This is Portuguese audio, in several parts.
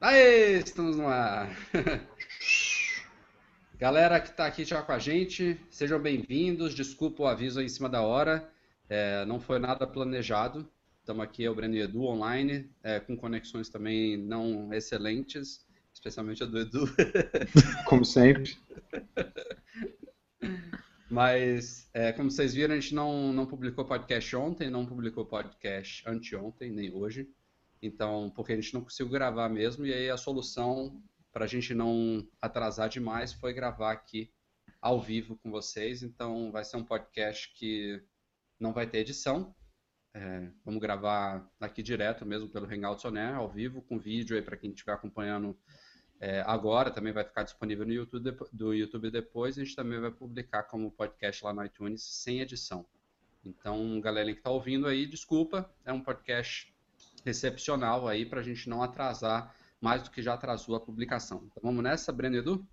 Aê, estamos no ar. Galera que está aqui já com a gente, sejam bem-vindos. Desculpa o aviso em cima da hora, é, não foi nada planejado. Estamos aqui, é o Breno e Edu online, é, com conexões também não excelentes, especialmente a do Edu. Como sempre. Mas, é, como vocês viram, a gente não, não publicou podcast ontem, não publicou podcast anteontem, nem hoje. Então, porque a gente não conseguiu gravar mesmo, e aí a solução para a gente não atrasar demais foi gravar aqui ao vivo com vocês. Então, vai ser um podcast que não vai ter edição. É, vamos gravar aqui direto mesmo pelo Hangouts On Air, ao vivo, com vídeo aí para quem estiver acompanhando é, agora. Também vai ficar disponível no YouTube, do YouTube depois. A gente também vai publicar como podcast lá no iTunes, sem edição. Então, galera que está ouvindo aí, desculpa, é um podcast recepcional aí para a gente não atrasar mais do que já atrasou a publicação. Então vamos nessa, Breno e Edu?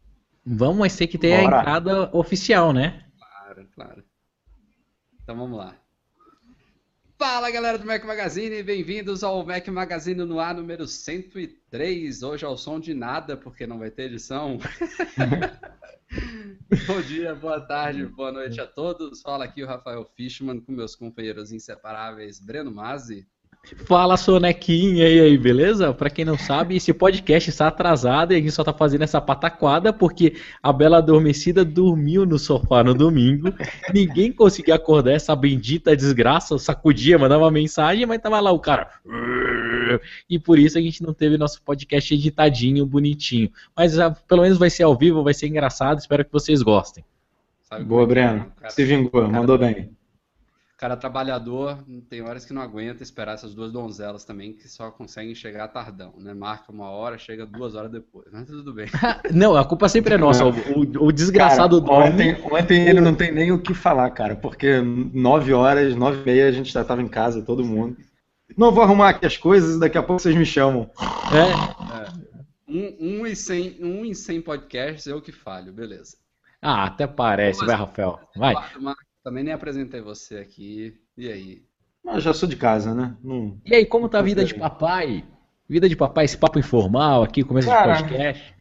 Vamos, mas tem que ter Bora. a entrada oficial, né? Claro, claro. Então vamos lá. Fala galera do Mac Magazine, bem-vindos ao Mac Magazine no ar número 103. Hoje ao som de nada, porque não vai ter edição. Bom dia, boa tarde, boa noite a todos. Fala aqui o Rafael Fishman com meus companheiros inseparáveis Breno Mazzi. Fala Sonequinha e aí, beleza? Para quem não sabe, esse podcast está atrasado e a gente só tá fazendo essa pataquada porque a Bela Adormecida dormiu no sofá no domingo. Ninguém conseguia acordar essa bendita desgraça, sacudia, mandava uma mensagem, mas tava lá o cara. E por isso a gente não teve nosso podcast editadinho, bonitinho. Mas ah, pelo menos vai ser ao vivo, vai ser engraçado, espero que vocês gostem. Boa, é Breno. Se vingou, mandou bem cara trabalhador tem horas que não aguenta esperar essas duas donzelas também, que só conseguem chegar tardão, né? Marca uma hora, chega duas horas depois, mas tudo bem. não, a culpa sempre é nossa. O, o, o desgraçado do ontem, ontem ele não tem nem o que falar, cara, porque nove horas, nove e meia a gente já tava em casa, todo mundo. Não vou arrumar aqui as coisas, daqui a pouco vocês me chamam. É. é. Um, um, em cem, um em cem podcasts eu que falho, beleza. Ah, até parece, vai, Rafael. Vai. Também nem apresentei você aqui. E aí? Mas já sou de casa, né? Não... E aí, como tá a vida de papai? Vida de papai, esse papo informal aqui, começo Cara, de podcast.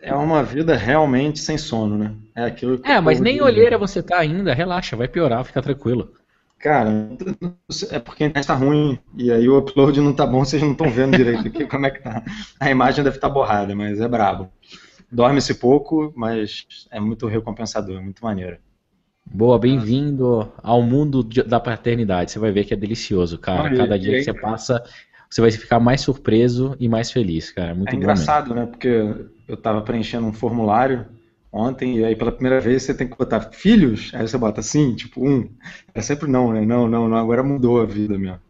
É uma vida realmente sem sono, né? É aquilo É, mas nem olheira você tá ainda, relaxa, vai piorar, fica tranquilo. Cara, é porque a internet tá ruim e aí o upload não tá bom, vocês não estão vendo direito aqui como é que tá. A imagem deve estar tá borrada, mas é brabo. Dorme-se pouco, mas é muito recompensador, é muito maneiro. Boa, bem-vindo ao mundo da paternidade. Você vai ver que é delicioso, cara. Cada dia que você passa, você vai ficar mais surpreso e mais feliz, cara. Muito é engraçado, né? Porque eu estava preenchendo um formulário ontem e aí pela primeira vez você tem que botar filhos, aí você bota sim, tipo um. É sempre não, né? Não, não, não. Agora mudou a vida mesmo.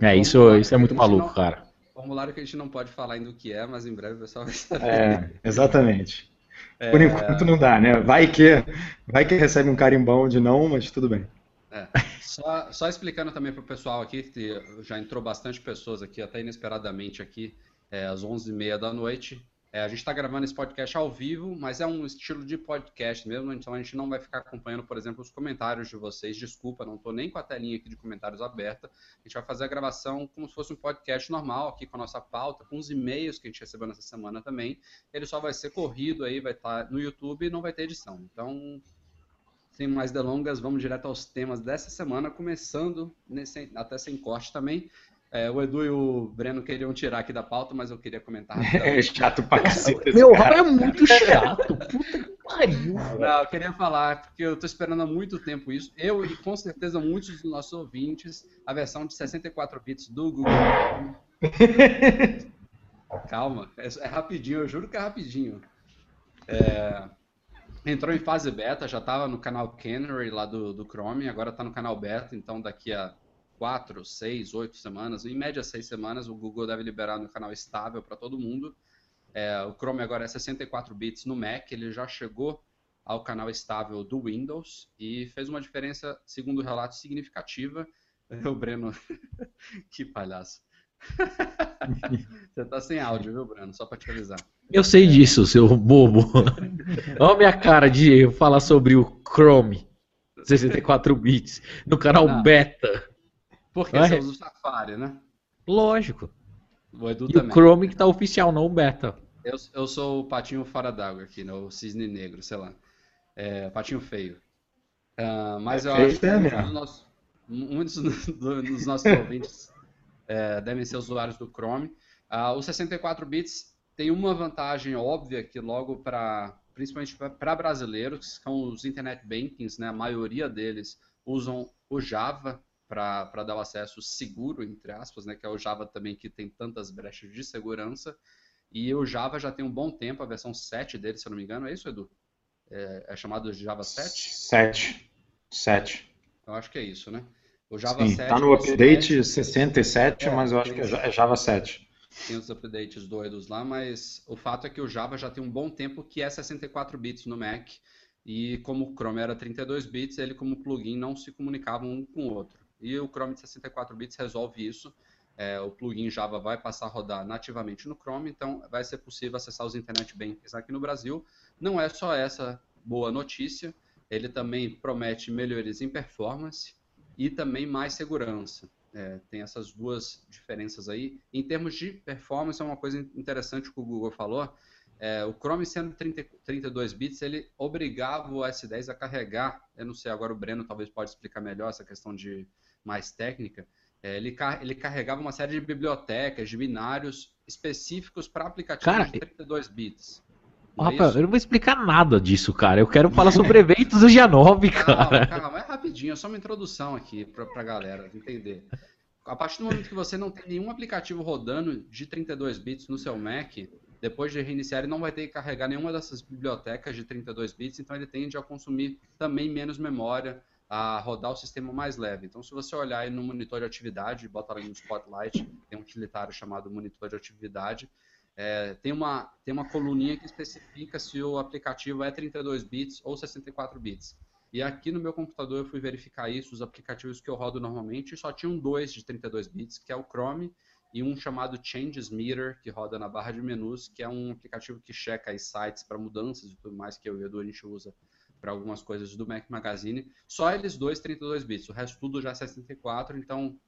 É, isso, isso é muito maluco, não, cara. Formulário que a gente não pode falar ainda o que é, mas em breve o pessoal vai saber. É, exatamente. É... Por enquanto não dá, né? Vai que, vai que recebe um carimbão de não, mas tudo bem. É. Só, só, explicando também para o pessoal aqui, que já entrou bastante pessoas aqui, até inesperadamente aqui, é, às 11h30 da noite. É, a gente está gravando esse podcast ao vivo, mas é um estilo de podcast mesmo, então a gente não vai ficar acompanhando, por exemplo, os comentários de vocês. Desculpa, não estou nem com a telinha aqui de comentários aberta. A gente vai fazer a gravação como se fosse um podcast normal, aqui com a nossa pauta, com os e-mails que a gente recebeu nessa semana também. Ele só vai ser corrido aí, vai estar tá no YouTube e não vai ter edição. Então, sem mais delongas, vamos direto aos temas dessa semana, começando nesse, até sem corte também. É, o Edu e o Breno queriam tirar aqui da pauta, mas eu queria comentar. É chato pra cacete. Meu Rafa é muito chato. Puta que pariu. Não, eu queria falar, porque eu tô esperando há muito tempo isso. Eu e com certeza muitos dos nossos ouvintes, a versão de 64 bits do Google. Calma, é, é, rapidinho, eu juro que é rapidinho. É, entrou em fase beta, já estava no canal Canary lá do, do Chrome, agora está no canal beta, então daqui a quatro, seis, oito semanas, em média seis semanas, o Google deve liberar no canal estável para todo mundo. É, o Chrome agora é 64 bits no Mac, ele já chegou ao canal estável do Windows e fez uma diferença, segundo o relato, significativa. O Breno, que palhaço. Você tá sem áudio, viu, Breno? Só para te avisar. Eu sei disso, seu bobo. Olha a minha cara de falar sobre o Chrome 64 bits no canal Não. beta. Porque você usa o Safari, né? Lógico. O Edu e também. o Chrome que tá oficial, não o beta. Eu, eu sou o patinho fora d'água aqui, né? o cisne negro, sei lá. É, patinho feio. Uh, mas é eu acho que dos muitos dos nossos ouvintes é, devem ser usuários do Chrome. Uh, os 64 bits tem uma vantagem óbvia que logo para principalmente para brasileiros, que são os internet bankings, né, a maioria deles usam o Java para dar o acesso seguro, entre aspas, né, que é o Java também que tem tantas brechas de segurança. E o Java já tem um bom tempo, a versão 7 dele, se eu não me engano, é isso, Edu? É, é chamado de Java 7? 7. 7. Eu acho que é isso, né? O Java Sim, 7. Está no update 67, é, mas eu acho que é Java 7 tem os updates doidos lá, mas o fato é que o Java já tem um bom tempo que é 64 bits no Mac, e como o Chrome era 32 bits, ele como plugin não se comunicava um com o outro. E o Chrome de 64 bits resolve isso. É, o plugin Java vai passar a rodar nativamente no Chrome, então vai ser possível acessar os Internet Bankers aqui no Brasil. Não é só essa boa notícia, ele também promete melhorias em performance e também mais segurança. É, tem essas duas diferenças aí. Em termos de performance, é uma coisa interessante que o Google falou. É, o Chrome sendo 30, 32 bits, ele obrigava o S10 a carregar. Eu não sei, agora o Breno talvez pode explicar melhor essa questão de mais técnica. É, ele, ele carregava uma série de bibliotecas, de binários específicos para aplicativos Cara, de 32 bits. Não Rafael, é eu não vou explicar nada disso, cara. Eu quero falar sobre eventos do dia 9, cara. Calma, calma, é rapidinho, é só uma introdução aqui pra, pra galera entender. A partir do momento que você não tem nenhum aplicativo rodando de 32 bits no seu Mac, depois de reiniciar, ele não vai ter que carregar nenhuma dessas bibliotecas de 32 bits, então ele tende a consumir também menos memória, a rodar o sistema mais leve. Então, se você olhar aí no monitor de atividade, bota ali no Spotlight, tem um utilitário chamado monitor de atividade, é, tem, uma, tem uma coluninha que especifica se o aplicativo é 32 bits ou 64 bits. E aqui no meu computador eu fui verificar isso, os aplicativos que eu rodo normalmente, só tinham dois de 32 bits, que é o Chrome e um chamado Changes Meter, que roda na barra de menus, que é um aplicativo que checa as sites para mudanças e tudo mais que eu e o Edu a gente usa para algumas coisas do Mac Magazine. Só eles dois 32 bits, o resto tudo já é 64, então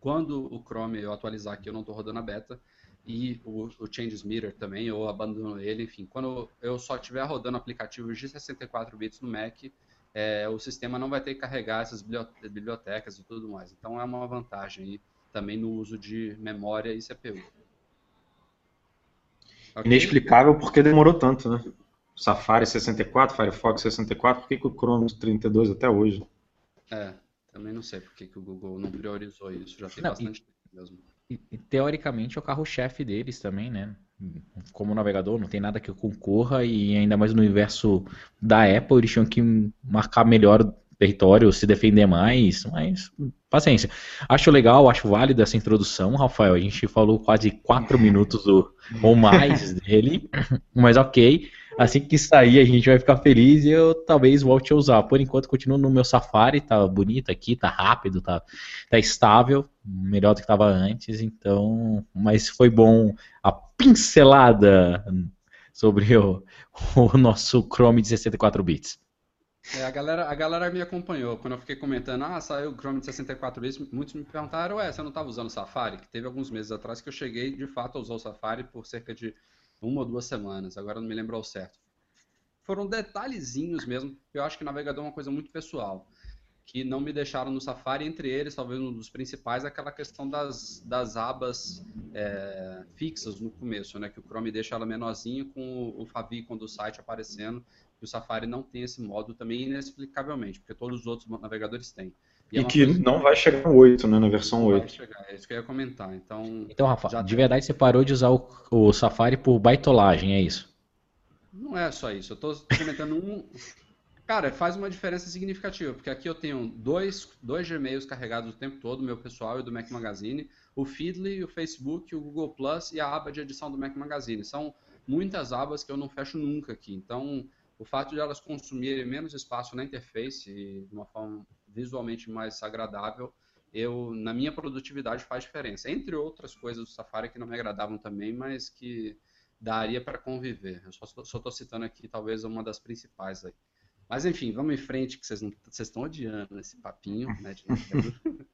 quando o Chrome eu atualizar aqui, eu não estou rodando a beta, e o, o Changes Meter também, eu abandono ele, enfim. Quando eu só estiver rodando aplicativos de 64 bits no Mac, é, o sistema não vai ter que carregar essas bibliotecas e tudo mais. Então é uma vantagem aí também no uso de memória e CPU. Okay? Inexplicável porque demorou tanto, né? Safari 64, Firefox 64, por que, que o Chrome 32 até hoje? É, também não sei por que, que o Google não priorizou isso, já tem não, bastante tempo mesmo. E, teoricamente é o carro-chefe deles também, né? Como navegador, não tem nada que concorra e ainda mais no universo da Apple, eles tinham que marcar melhor o território, se defender mais, mas paciência. Acho legal, acho válida essa introdução, Rafael. A gente falou quase quatro minutos do, ou mais dele, mas ok. Assim que sair, a gente vai ficar feliz e eu talvez volte a usar. Por enquanto, continuo no meu Safari, tá bonito aqui, tá rápido, tá, tá estável, melhor do que estava antes, então. Mas foi bom a pincelada sobre o, o nosso Chrome de 64 bits. É, a, galera, a galera me acompanhou. Quando eu fiquei comentando, ah, saiu o Chrome de 64 bits, muitos me perguntaram, ué, você não estava usando o Safari? Que teve alguns meses atrás que eu cheguei, de fato, a usar o Safari por cerca de uma ou duas semanas, agora não me lembro ao certo. Foram detalhezinhos mesmo, eu acho que navegador é uma coisa muito pessoal, que não me deixaram no Safari, entre eles, talvez um dos principais, aquela questão das, das abas é, fixas no começo, né, que o Chrome deixa ela menorzinha com o favicon do site aparecendo, e o Safari não tem esse modo também inexplicavelmente, porque todos os outros navegadores têm. E, é que não vai chegar no 8, né, na versão não 8. Vai chegar, é isso que eu ia comentar. Então, então Rafa, de verdade você parou de usar o, o, Safari por baitolagem, é isso? Não é só isso. Eu estou comentando um. Cara, faz uma diferença significativa, porque aqui eu tenho dois, dois Gmails carregados o tempo todo, meu pessoal e do Mac Magazine, o Feedly, o Facebook, o Google Plus e a aba de edição do Mac Magazine. São muitas abas que eu não fecho nunca aqui. Então, o fato de elas consumirem menos espaço na interface e de uma forma visualmente mais agradável, eu na minha produtividade faz diferença. Entre outras coisas do Safari que não me agradavam também, mas que daria para conviver. Eu só estou citando aqui talvez uma das principais aí. Mas enfim, vamos em frente, que vocês, estão odiando esse papinho, né? De...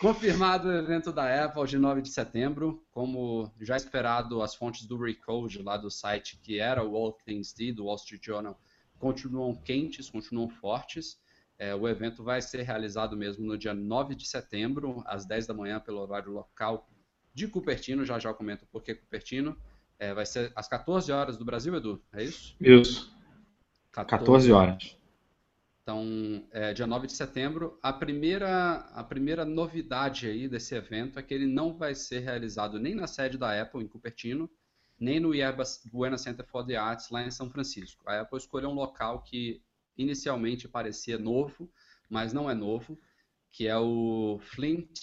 Confirmado o evento da Apple de 9 de setembro, como já esperado, as fontes do Recode lá do site que era o All Things D, do Wall Street Journal, continuam quentes, continuam fortes. É, o evento vai ser realizado mesmo no dia 9 de setembro, às 10 da manhã, pelo horário local de Cupertino. Já já eu comento por que Cupertino. É, vai ser às 14 horas do Brasil, Edu, é isso? Isso. 14, 14 horas. Então, é, dia 9 de setembro, a primeira, a primeira novidade aí desse evento é que ele não vai ser realizado nem na sede da Apple, em Cupertino, nem no Yerba Buena Center for the Arts, lá em São Francisco. A Apple escolheu um local que inicialmente parecia novo, mas não é novo, que é o Flint...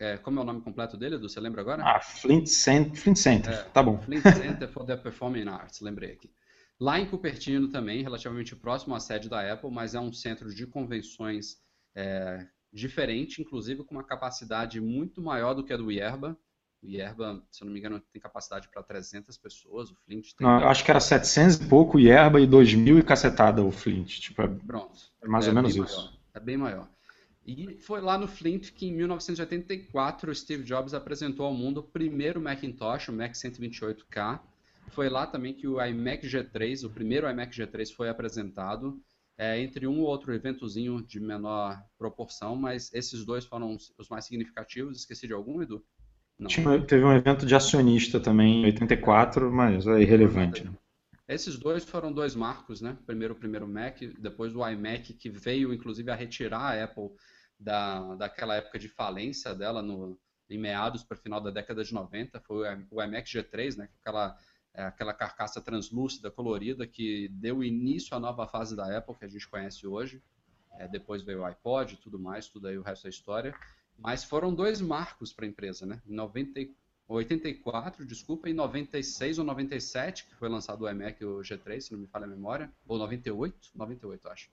É, como é o nome completo dele, Edu? Você lembra agora? Ah, Flint, Cent Flint Center, é, tá bom. Flint Center for the Performing Arts, lembrei aqui. Lá em Cupertino também, relativamente próximo à sede da Apple, mas é um centro de convenções é, diferente, inclusive com uma capacidade muito maior do que a do Yerba. O Yerba, se eu não me engano, tem capacidade para 300 pessoas, o Flint tem... Não, acho que era 700 e pouco o Yerba e 2.000 e cacetada o Flint. Tipo, é, Pronto. É mais é ou menos isso. Maior, é bem maior. E foi lá no Flint que em 1984 o Steve Jobs apresentou ao mundo o primeiro Macintosh, o Mac 128K, foi lá também que o iMac G3, o primeiro iMac G3 foi apresentado, é, entre um ou outro eventozinho de menor proporção, mas esses dois foram os mais significativos. Esqueci de algum, Edu? Não. Teve um evento de acionista também em 84, mas é irrelevante. Né? Esses dois foram dois marcos, né? Primeiro o primeiro Mac, depois o iMac, que veio inclusive a retirar a Apple da, daquela época de falência dela no, em meados para o final da década de 90. Foi o iMac G3, né? Aquela é aquela carcaça translúcida, colorida, que deu início à nova fase da Apple que a gente conhece hoje. É, depois veio o iPod e tudo mais, tudo aí o resto da história. Mas foram dois marcos para a empresa, né? Em 90, 84, desculpa, em 96 ou 97, que foi lançado o iMac o G3, se não me falha a memória, ou 98, 98 acho.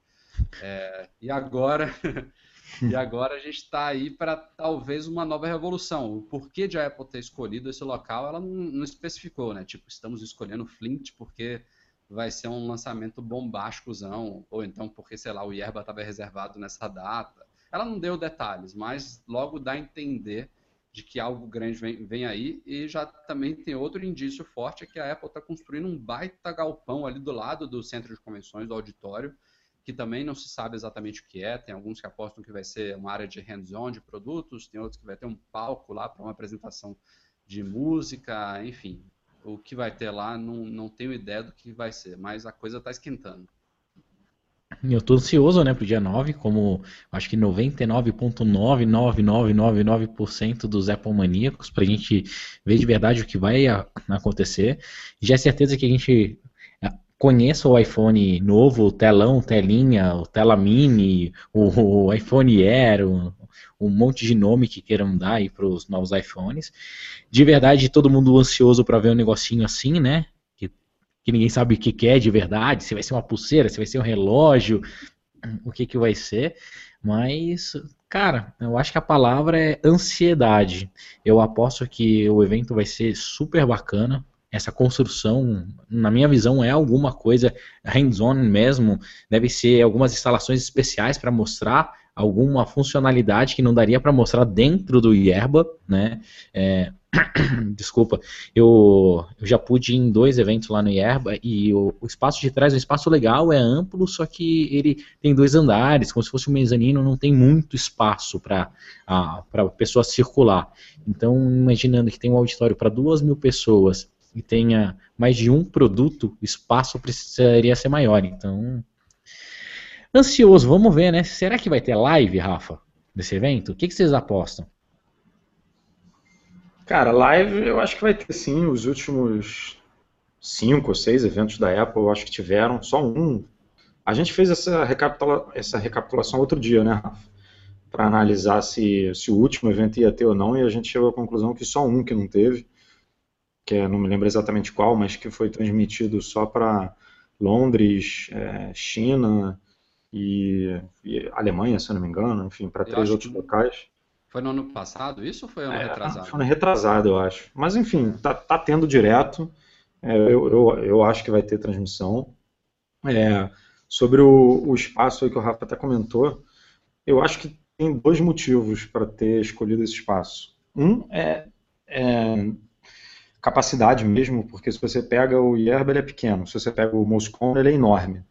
É, e agora E agora a gente está aí para talvez uma nova revolução. O porquê de a Apple ter escolhido esse local, ela não, não especificou, né? Tipo, estamos escolhendo Flint porque vai ser um lançamento bombásticozão, ou então porque, sei lá, o Yerba estava reservado nessa data. Ela não deu detalhes, mas logo dá a entender de que algo grande vem, vem aí, e já também tem outro indício forte, é que a Apple está construindo um baita galpão ali do lado do centro de convenções, do auditório, que também não se sabe exatamente o que é. Tem alguns que apostam que vai ser uma área de hands-on de produtos, tem outros que vai ter um palco lá para uma apresentação de música, enfim. O que vai ter lá, não, não tenho ideia do que vai ser, mas a coisa está esquentando. Eu estou ansioso, né, pro dia 9, como acho que 99,99999% dos Apple maníacos, para a gente ver de verdade o que vai acontecer. Já é certeza que a gente conheça o iPhone novo, o telão, telinha, o tela mini, o, o iPhone Air, um, um monte de nome que queiram dar aí para os novos iPhones. De verdade, todo mundo ansioso para ver um negocinho assim, né? Que, ninguém sabe o que, que é de verdade, se vai ser uma pulseira, se vai ser um relógio, o que, que vai ser. Mas, cara, eu acho que a palavra é ansiedade. Eu aposto que o evento vai ser super bacana essa construção, na minha visão, é alguma coisa hands-on mesmo, deve ser algumas instalações especiais para mostrar alguma funcionalidade que não daria para mostrar dentro do Yerba, né? É, desculpa, eu, eu, já pude ir em dois eventos lá no Yerba e o, o, espaço de trás é um espaço legal, é amplo, só que ele tem dois andares, como se fosse um mezanino, não tem muito espaço para a pessoa circular. Então, imaginando que tem um auditório para duas mil pessoas e tenha mais de um produto, o espaço precisaria ser maior. Então, ansioso, vamos ver, né? Será que vai ter live, Rafa, desse evento? O que, que vocês apostam? Cara, live eu acho que vai ter sim. Os últimos cinco ou seis eventos da Apple eu acho que tiveram, só um. A gente fez essa, recapitula essa recapitulação outro dia, né, Rafa? Para analisar se, se o último evento ia ter ou não, e a gente chegou à conclusão que só um que não teve que é, não me lembro exatamente qual, mas que foi transmitido só para Londres, é, China e, e, Alemanha, se eu não me engano, enfim, para três outros locais. Foi no ano passado isso ou foi ano é, retrasado? Foi ano retrasado, eu acho. Mas enfim, tá, tá tendo direto. É, eu, eu, eu acho que vai ter transmissão. É, sobre o, o espaço que o Rafa até comentou, eu acho que tem dois motivos para ter escolhido esse espaço. Um é, é, capacidade mesmo, porque se você pega o Yerba, ele é pequeno. Se você pega o Moscone, ele é enorme.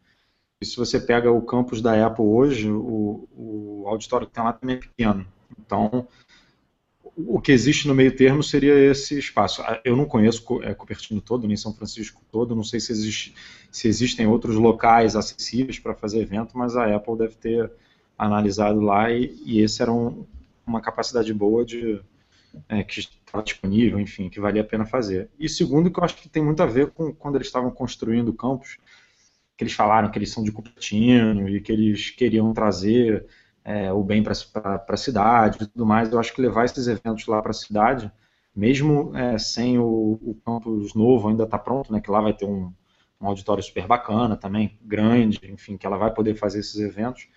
E se você pega o campus da Apple hoje, o, o auditório que tem lá também é pequeno. Então, o que existe no meio termo seria esse espaço. Ah, eu não conheço é, Cupertino todo, nem São Francisco todo, não sei se, existe, se existem outros locais acessíveis para fazer evento, mas a Apple deve ter analisado lá e, e esse era um, uma capacidade boa de é, que estava disponível, enfim, que valia a pena fazer. E segundo, que eu acho que tem muito a ver com quando eles estavam construindo o campus, que eles falaram que eles são de Cupertino e que eles queriam trazer é, o bem para a cidade e tudo mais. Eu acho que levar esses eventos lá para a cidade, mesmo é, sem o, o, campus novo ainda tá pronto, né, que lá vai ter um, um, auditório super bacana também, grande, enfim, que ela vai poder fazer esses eventos,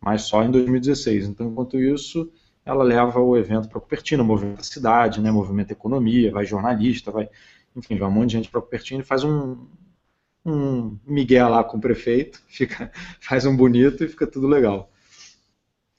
mas só em 2016. Então, enquanto isso, ela leva o evento para Cupertino, movimenta a cidade, né, movimenta a economia, vai jornalista, vai, enfim, vai um monte de gente para Cupertino e faz um, um migué lá com o prefeito, fica, faz um bonito e fica tudo legal.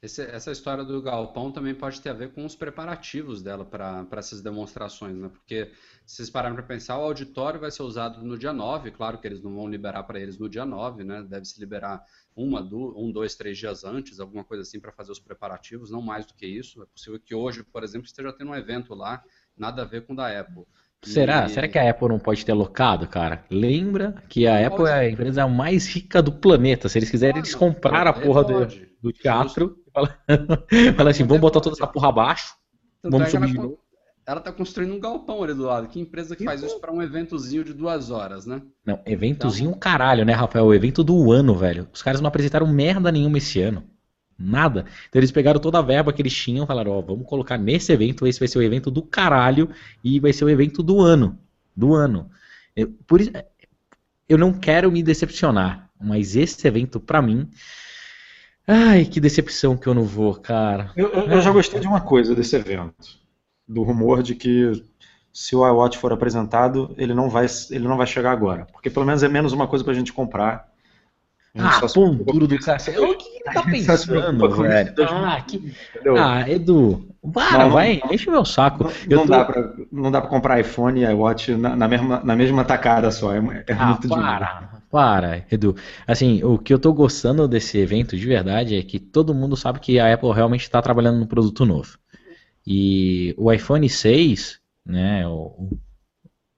Esse, essa história do galpão também pode ter a ver com os preparativos dela para essas demonstrações, né? Porque se vocês pararem para pensar, o auditório vai ser usado no dia 9, claro que eles não vão liberar para eles no dia 9, né? Deve se liberar uma, um, dois, três dias antes, alguma coisa assim, para fazer os preparativos, não mais do que isso. É possível que hoje, por exemplo, esteja tendo um evento lá, nada a ver com o da Apple. Será? E... Será que a Apple não pode ter locado, cara? Lembra que a Apple é a empresa mais rica do planeta. Se eles quiserem, eles compraram a porra do, do teatro fala, fala assim, vamos botar toda essa porra abaixo, vamos subir de novo. Ela tá construindo um galpão ali do lado. Que empresa que faz isso para um eventozinho de duas horas, né? Não, eventozinho então... caralho, né, Rafael? O evento do ano, velho. Os caras não apresentaram merda nenhuma esse ano. Nada. Então eles pegaram toda a verba que eles tinham e falaram, ó, oh, vamos colocar nesse evento, esse vai ser o evento do caralho e vai ser o evento do ano. Do ano. Eu, por isso, eu não quero me decepcionar, mas esse evento, para mim. Ai, que decepção que eu não vou, cara. Eu, eu, eu já gostei de uma coisa desse evento. Do rumor de que se o iWatch for apresentado, ele não vai, ele não vai chegar agora. Porque pelo menos é menos uma coisa pra gente comprar ah, pão duro do cacete. O que ele tá pensando, velho? Ah, que... ah, Edu, para, não, vai, não, enche o meu saco. Não, tô... dá pra, não dá pra comprar iPhone e iWatch na, na, mesma, na mesma tacada só. É, é ah, muito para, dinheiro. Para, Edu. Assim, o que eu tô gostando desse evento de verdade é que todo mundo sabe que a Apple realmente está trabalhando num produto novo. E o iPhone 6, né, o,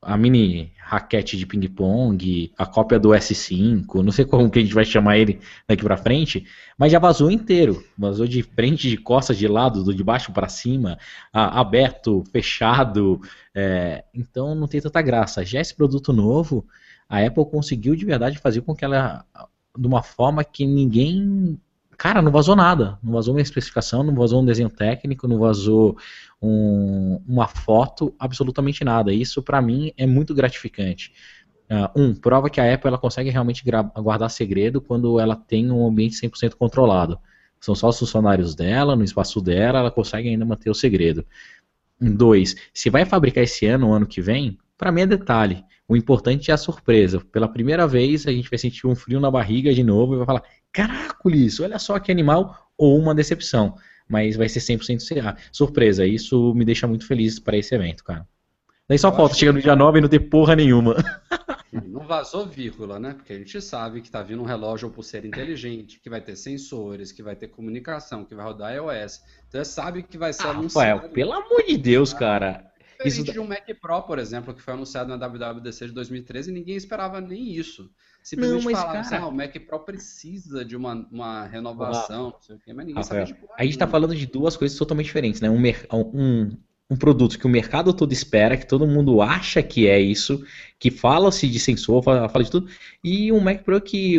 a mini raquete de ping-pong, a cópia do S5, não sei como que a gente vai chamar ele daqui para frente, mas já vazou inteiro. Vazou de frente, de costas, de lado, do de baixo para cima, a, aberto, fechado. É, então não tem tanta graça. Já esse produto novo, a Apple conseguiu de verdade fazer com que ela, de uma forma que ninguém Cara, não vazou nada. Não vazou uma especificação, não vazou um desenho técnico, não vazou um, uma foto, absolutamente nada. Isso, para mim, é muito gratificante. Uh, um, prova que a Apple ela consegue realmente guardar segredo quando ela tem um ambiente 100% controlado. São só os funcionários dela, no espaço dela, ela consegue ainda manter o segredo. Dois, se vai fabricar esse ano ou ano que vem, para mim é detalhe. O importante é a surpresa. Pela primeira vez, a gente vai sentir um frio na barriga de novo e vai falar: Caracoles, olha só que animal, ou uma decepção. Mas vai ser 100% surpresa. Isso me deixa muito feliz para esse evento, cara. Daí só Eu falta chegar no dia 9 e não ter porra nenhuma. Não vazou vírgula, né? Porque a gente sabe que tá vindo um relógio ou pulseira inteligente, que vai ter sensores, que vai ter comunicação, que vai rodar iOS. Então você sabe que vai ser ah, anunciado. Rafael, pelo amor de Deus, cara. Isso de um Mac Pro, por exemplo, que foi anunciado na WWDC de 2013 e ninguém esperava nem isso. Simplesmente não, mas, falava cara... assim, ah, o Mac Pro precisa de uma, uma renovação, não sei o quê, mas ninguém Rafael, sabia de A gente está falando de duas coisas totalmente diferentes, né? Um, um, um produto que o mercado todo espera, que todo mundo acha que é isso, que fala-se de sensor, fala, fala de tudo, e um Mac Pro que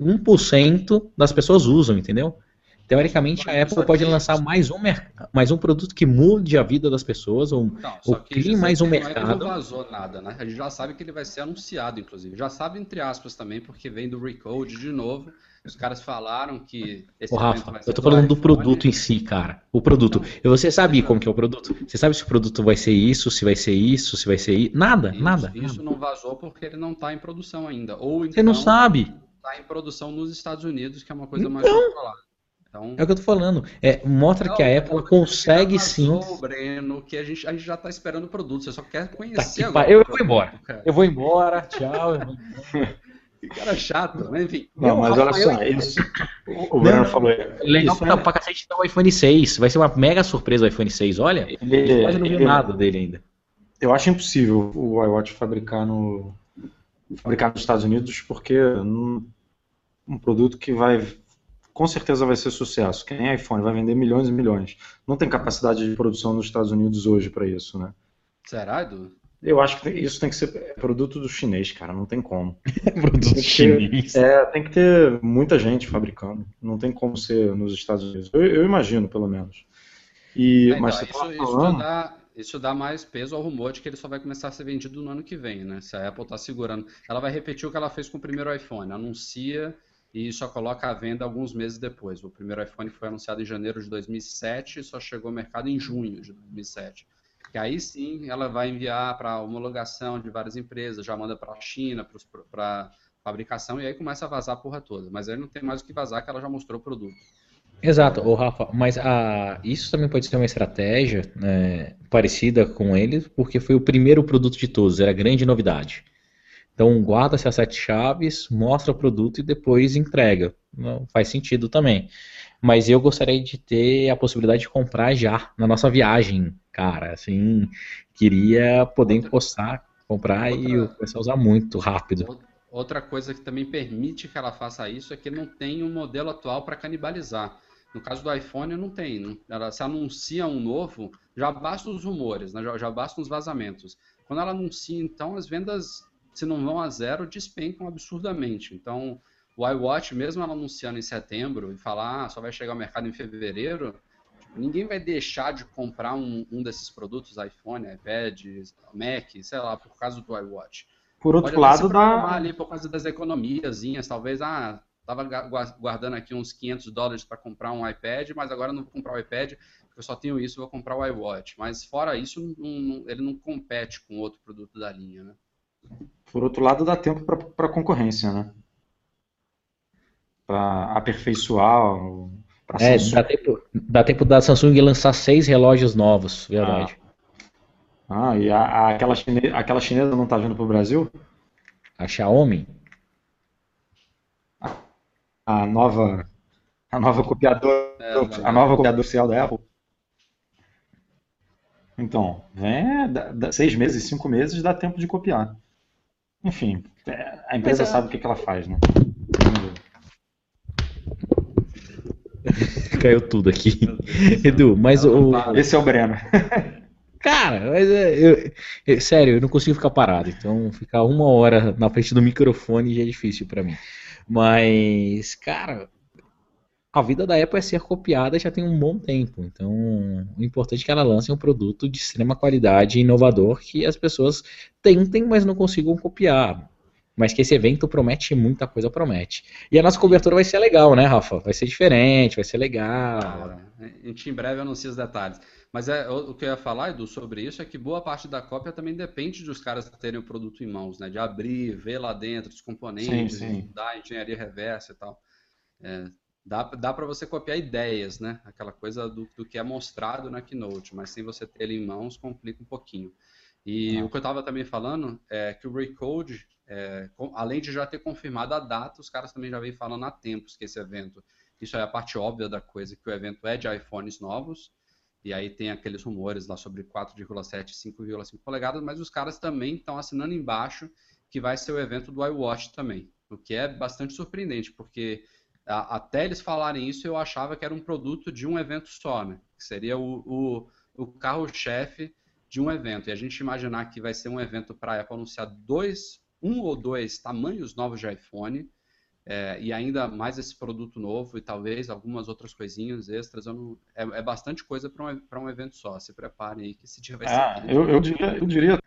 1% das pessoas usam, entendeu? Teoricamente, a Apple pode lançar mais um, mais um produto que mude a vida das pessoas, ou, não, ou crie mais um mercado. Não vazou nada, né? A gente já sabe que ele vai ser anunciado, inclusive. Já sabe, entre aspas, também, porque vem do Recode de novo. Os caras falaram que esse Ô, Rafa, eu tô falando do produto em si, cara. O produto. E você sabe como que é o produto? Você sabe se o produto vai ser isso, se vai ser isso, se vai ser isso? Nada, isso, nada. Isso nada. não vazou porque ele não tá em produção ainda. Ou então, você não então sabe. Tá em produção nos Estados Unidos, que é uma coisa então, mais controlada. Então, é o que eu tô falando. É, mostra não, que a Apple consegue sim. Breno, que a gente, a gente já tá esperando o produto, você só quer conhecer tá agora. Eu, eu vou embora. Cara. Eu vou embora, tchau. Eu vou embora. Que cara chato, mas enfim. Não, mas olha só, isso. O Breno falou. Legal isso, pra, é... pra cacete tá o iPhone 6. Vai ser uma mega surpresa o iPhone 6, olha. Ele, quase não viu nada dele ainda. Eu acho impossível o iWatch fabricar no. fabricar nos Estados Unidos, porque um, um produto que vai com certeza vai ser sucesso. Que nem iPhone, vai vender milhões e milhões. Não tem capacidade de produção nos Estados Unidos hoje para isso, né? Será, Edu? Eu acho que isso tem que ser produto do chinês, cara. Não tem como. produto tem chinês. Ter, é, tem que ter muita gente fabricando. Não tem como ser nos Estados Unidos. Eu, eu imagino, pelo menos. E, é, mas então, isso, falando... isso, dá, isso dá mais peso ao rumor de que ele só vai começar a ser vendido no ano que vem, né? Se a Apple está segurando. Ela vai repetir o que ela fez com o primeiro iPhone. Anuncia e só coloca à venda alguns meses depois. O primeiro iPhone foi anunciado em janeiro de 2007 e só chegou ao mercado em junho de 2007. Que aí sim ela vai enviar para homologação de várias empresas, já manda para a China, para fabricação, e aí começa a vazar a porra toda. Mas aí não tem mais o que vazar, que ela já mostrou o produto. Exato, o Rafa, mas a, isso também pode ser uma estratégia né, parecida com ele, porque foi o primeiro produto de todos, era grande novidade. Então guarda-se as sete chaves, mostra o produto e depois entrega. Não faz sentido também. Mas eu gostaria de ter a possibilidade de comprar já na nossa viagem, cara. Assim, queria poder encostar, comprar outra, e começar a usar muito rápido. Outra coisa que também permite que ela faça isso é que não tem um modelo atual para canibalizar. No caso do iPhone, não tem. Ela se anuncia um novo, já basta os rumores, né? já, já basta os vazamentos. Quando ela anuncia, então, as vendas se não vão a zero, despencam absurdamente. Então, o iWatch, mesmo ela anunciando em setembro e falar ah, só vai chegar ao mercado em fevereiro, tipo, ninguém vai deixar de comprar um, um, desses produtos, iPhone, iPad, Mac, sei lá, por causa do iWatch. Por outro Pode lado, dá... ali por causa das economiazinhas, talvez, ah, estava guardando aqui uns 500 dólares para comprar um iPad, mas agora não vou comprar o iPad, porque eu só tenho isso, vou comprar o iWatch. Mas fora isso, não, não, ele não compete com outro produto da linha, né? Por outro lado, dá tempo para a concorrência, né? Para aperfeiçoar. Pra é, dá tempo, dá tempo da Samsung lançar seis relógios novos, verdade. Ah, ah e a, a, aquela, chinesa, aquela chinesa não está vindo para o Brasil? A Xiaomi? A, nova a nova copiadora, é, a nova copiadora oficial da Apple. Então, vem dá, seis meses, cinco meses, dá tempo de copiar. Enfim, é, a empresa é... sabe o que, que ela faz, né? Caiu tudo aqui. Edu, mas o. Esse é o Breno. Cara, mas é, eu, eu, sério, eu não consigo ficar parado. Então, ficar uma hora na frente do microfone já é difícil para mim. Mas, cara, a vida da Apple é ser copiada já tem um bom tempo. Então, o importante é que ela lance um produto de extrema qualidade e inovador que as pessoas tentem, mas não consigam copiar. Mas que esse evento promete muita coisa, promete. E a nossa cobertura vai ser legal, né, Rafa? Vai ser diferente, vai ser legal. A gente em breve anuncia os detalhes. Mas é, o que eu ia falar, Edu, sobre isso é que boa parte da cópia também depende dos caras terem o produto em mãos, né? De abrir, ver lá dentro os componentes, sim, sim. da engenharia reversa e tal. É, dá, dá para você copiar ideias, né? Aquela coisa do, do, que é mostrado na Keynote, mas sem você ter ele em mãos complica um pouquinho. E ah. o que eu estava também falando é que o Recode, é, com, além de já ter confirmado a data, os caras também já vêm falando há tempos que esse evento, isso é a parte óbvia da coisa, que o evento é de iPhones novos, e aí tem aqueles rumores lá sobre 4,7 e 5,5 polegadas, mas os caras também estão assinando embaixo que vai ser o evento do iWatch também, o que é bastante surpreendente, porque até eles falarem isso, eu achava que era um produto de um evento só, né? Que seria o, o, o carro-chefe de um evento. E a gente imaginar que vai ser um evento para a Apple anunciar dois, um ou dois tamanhos novos de iPhone, é, e ainda mais esse produto novo e talvez algumas outras coisinhas extras. Não, é, é, bastante coisa para um, um evento só. Se preparem aí que esse dia vai ah, ser. Eu, eu, diria, eu, diria,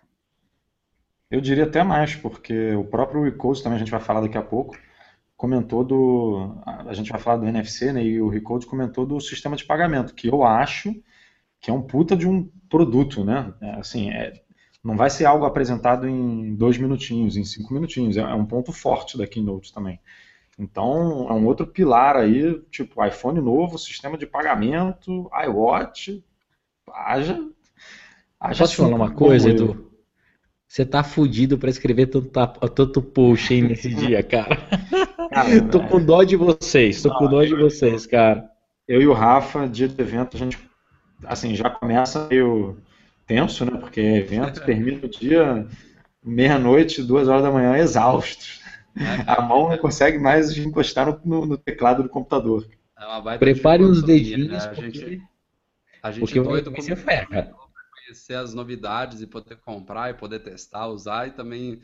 eu diria até mais, porque o próprio Recode também a gente vai falar daqui a pouco comentou do. A gente vai falar do NFC, né? E o Recode comentou do sistema de pagamento, que eu acho que é um puta de um produto, né? É, assim, é, não vai ser algo apresentado em dois minutinhos, em cinco minutinhos. É, é um ponto forte da Keynote também. Então, é um outro pilar aí, tipo iPhone novo, sistema de pagamento, iWatch, haja. haja Posso falar uma coisa, Edu? Você tá fudido pra escrever tanto, tanto post aí nesse dia, cara. cara tô com dó de vocês, tô não, com dó de vocês, cara. Eu e o Rafa, dia do evento, a gente assim, já começa meio tenso, né? Porque evento termina o dia meia-noite, duas horas da manhã, exaustos. É, a mão não consegue mais encostar no, no teclado do computador. É Prepare os dedinhos. Né? A gente, a gente porque é doido com ferra. Conhecer as novidades e poder comprar e poder testar, usar e também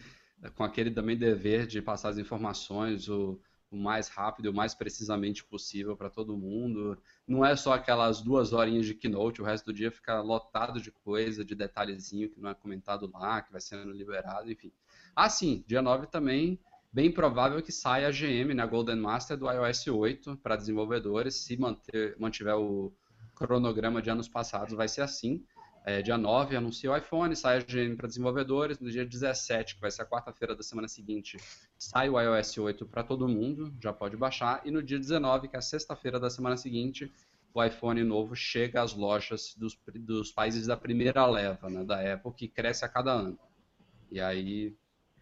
com aquele também dever de passar as informações, o, o mais rápido, o mais precisamente possível para todo mundo. Não é só aquelas duas horinhas de keynote, o resto do dia fica lotado de coisa, de detalhezinho que não é comentado lá, que vai sendo liberado, enfim. Ah, sim, dia 9 também, bem provável que saia a GM, né, a Golden Master do iOS 8 para desenvolvedores, se manter, mantiver o cronograma de anos passados, vai ser assim. É, dia 9 anuncia o iPhone, sai a GM para desenvolvedores. No dia 17, que vai ser a quarta-feira da semana seguinte, sai o iOS 8 para todo mundo, já pode baixar. E no dia 19, que é a sexta-feira da semana seguinte, o iPhone novo chega às lojas dos, dos países da primeira leva, né, da Apple, que cresce a cada ano. E aí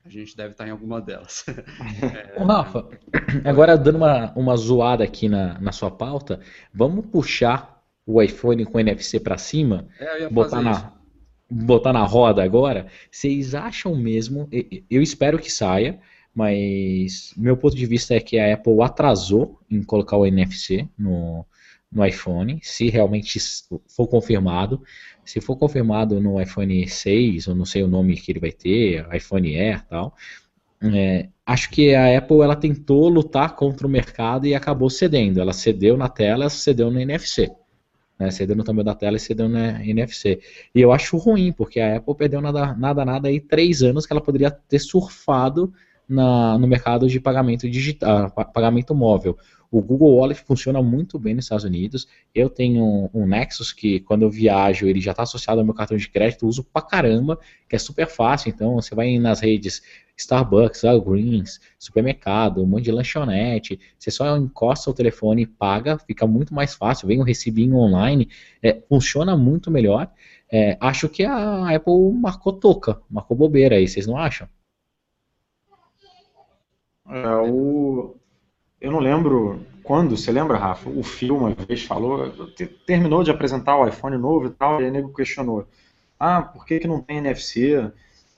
a gente deve estar em alguma delas. é... Ô, Rafa, agora dando uma, uma zoada aqui na, na sua pauta, vamos puxar o iPhone com NFC para cima, é, botar, na, botar na roda agora, vocês acham mesmo, eu espero que saia, mas meu ponto de vista é que a Apple atrasou em colocar o NFC no, no iPhone, se realmente for confirmado. Se for confirmado no iPhone 6, ou não sei o nome que ele vai ter, iPhone Air e tal, é, acho que a Apple ela tentou lutar contra o mercado e acabou cedendo. Ela cedeu na tela, cedeu no NFC né, cedendo tamanho da tela e cedendo na NFC. E eu acho ruim, porque a Apple perdeu nada, nada, nada aí três anos que ela poderia ter surfado na, no mercado de pagamento digital, pagamento móvel. O Google Wallet funciona muito bem nos Estados Unidos. Eu tenho um, um Nexus que, quando eu viajo, ele já está associado ao meu cartão de crédito, uso pra caramba, que é super fácil. Então, você vai nas redes Starbucks, Greens, supermercado, um monte de lanchonete. Você só encosta o telefone e paga, fica muito mais fácil. Vem um recibinho online, é, funciona muito melhor. É, acho que a Apple marcou toca, marcou bobeira aí, vocês não acham? É, o, eu não lembro quando, você lembra, Rafa? O filme uma vez falou, terminou de apresentar o iPhone novo e tal, e o nego questionou: ah, por que, que não tem NFC?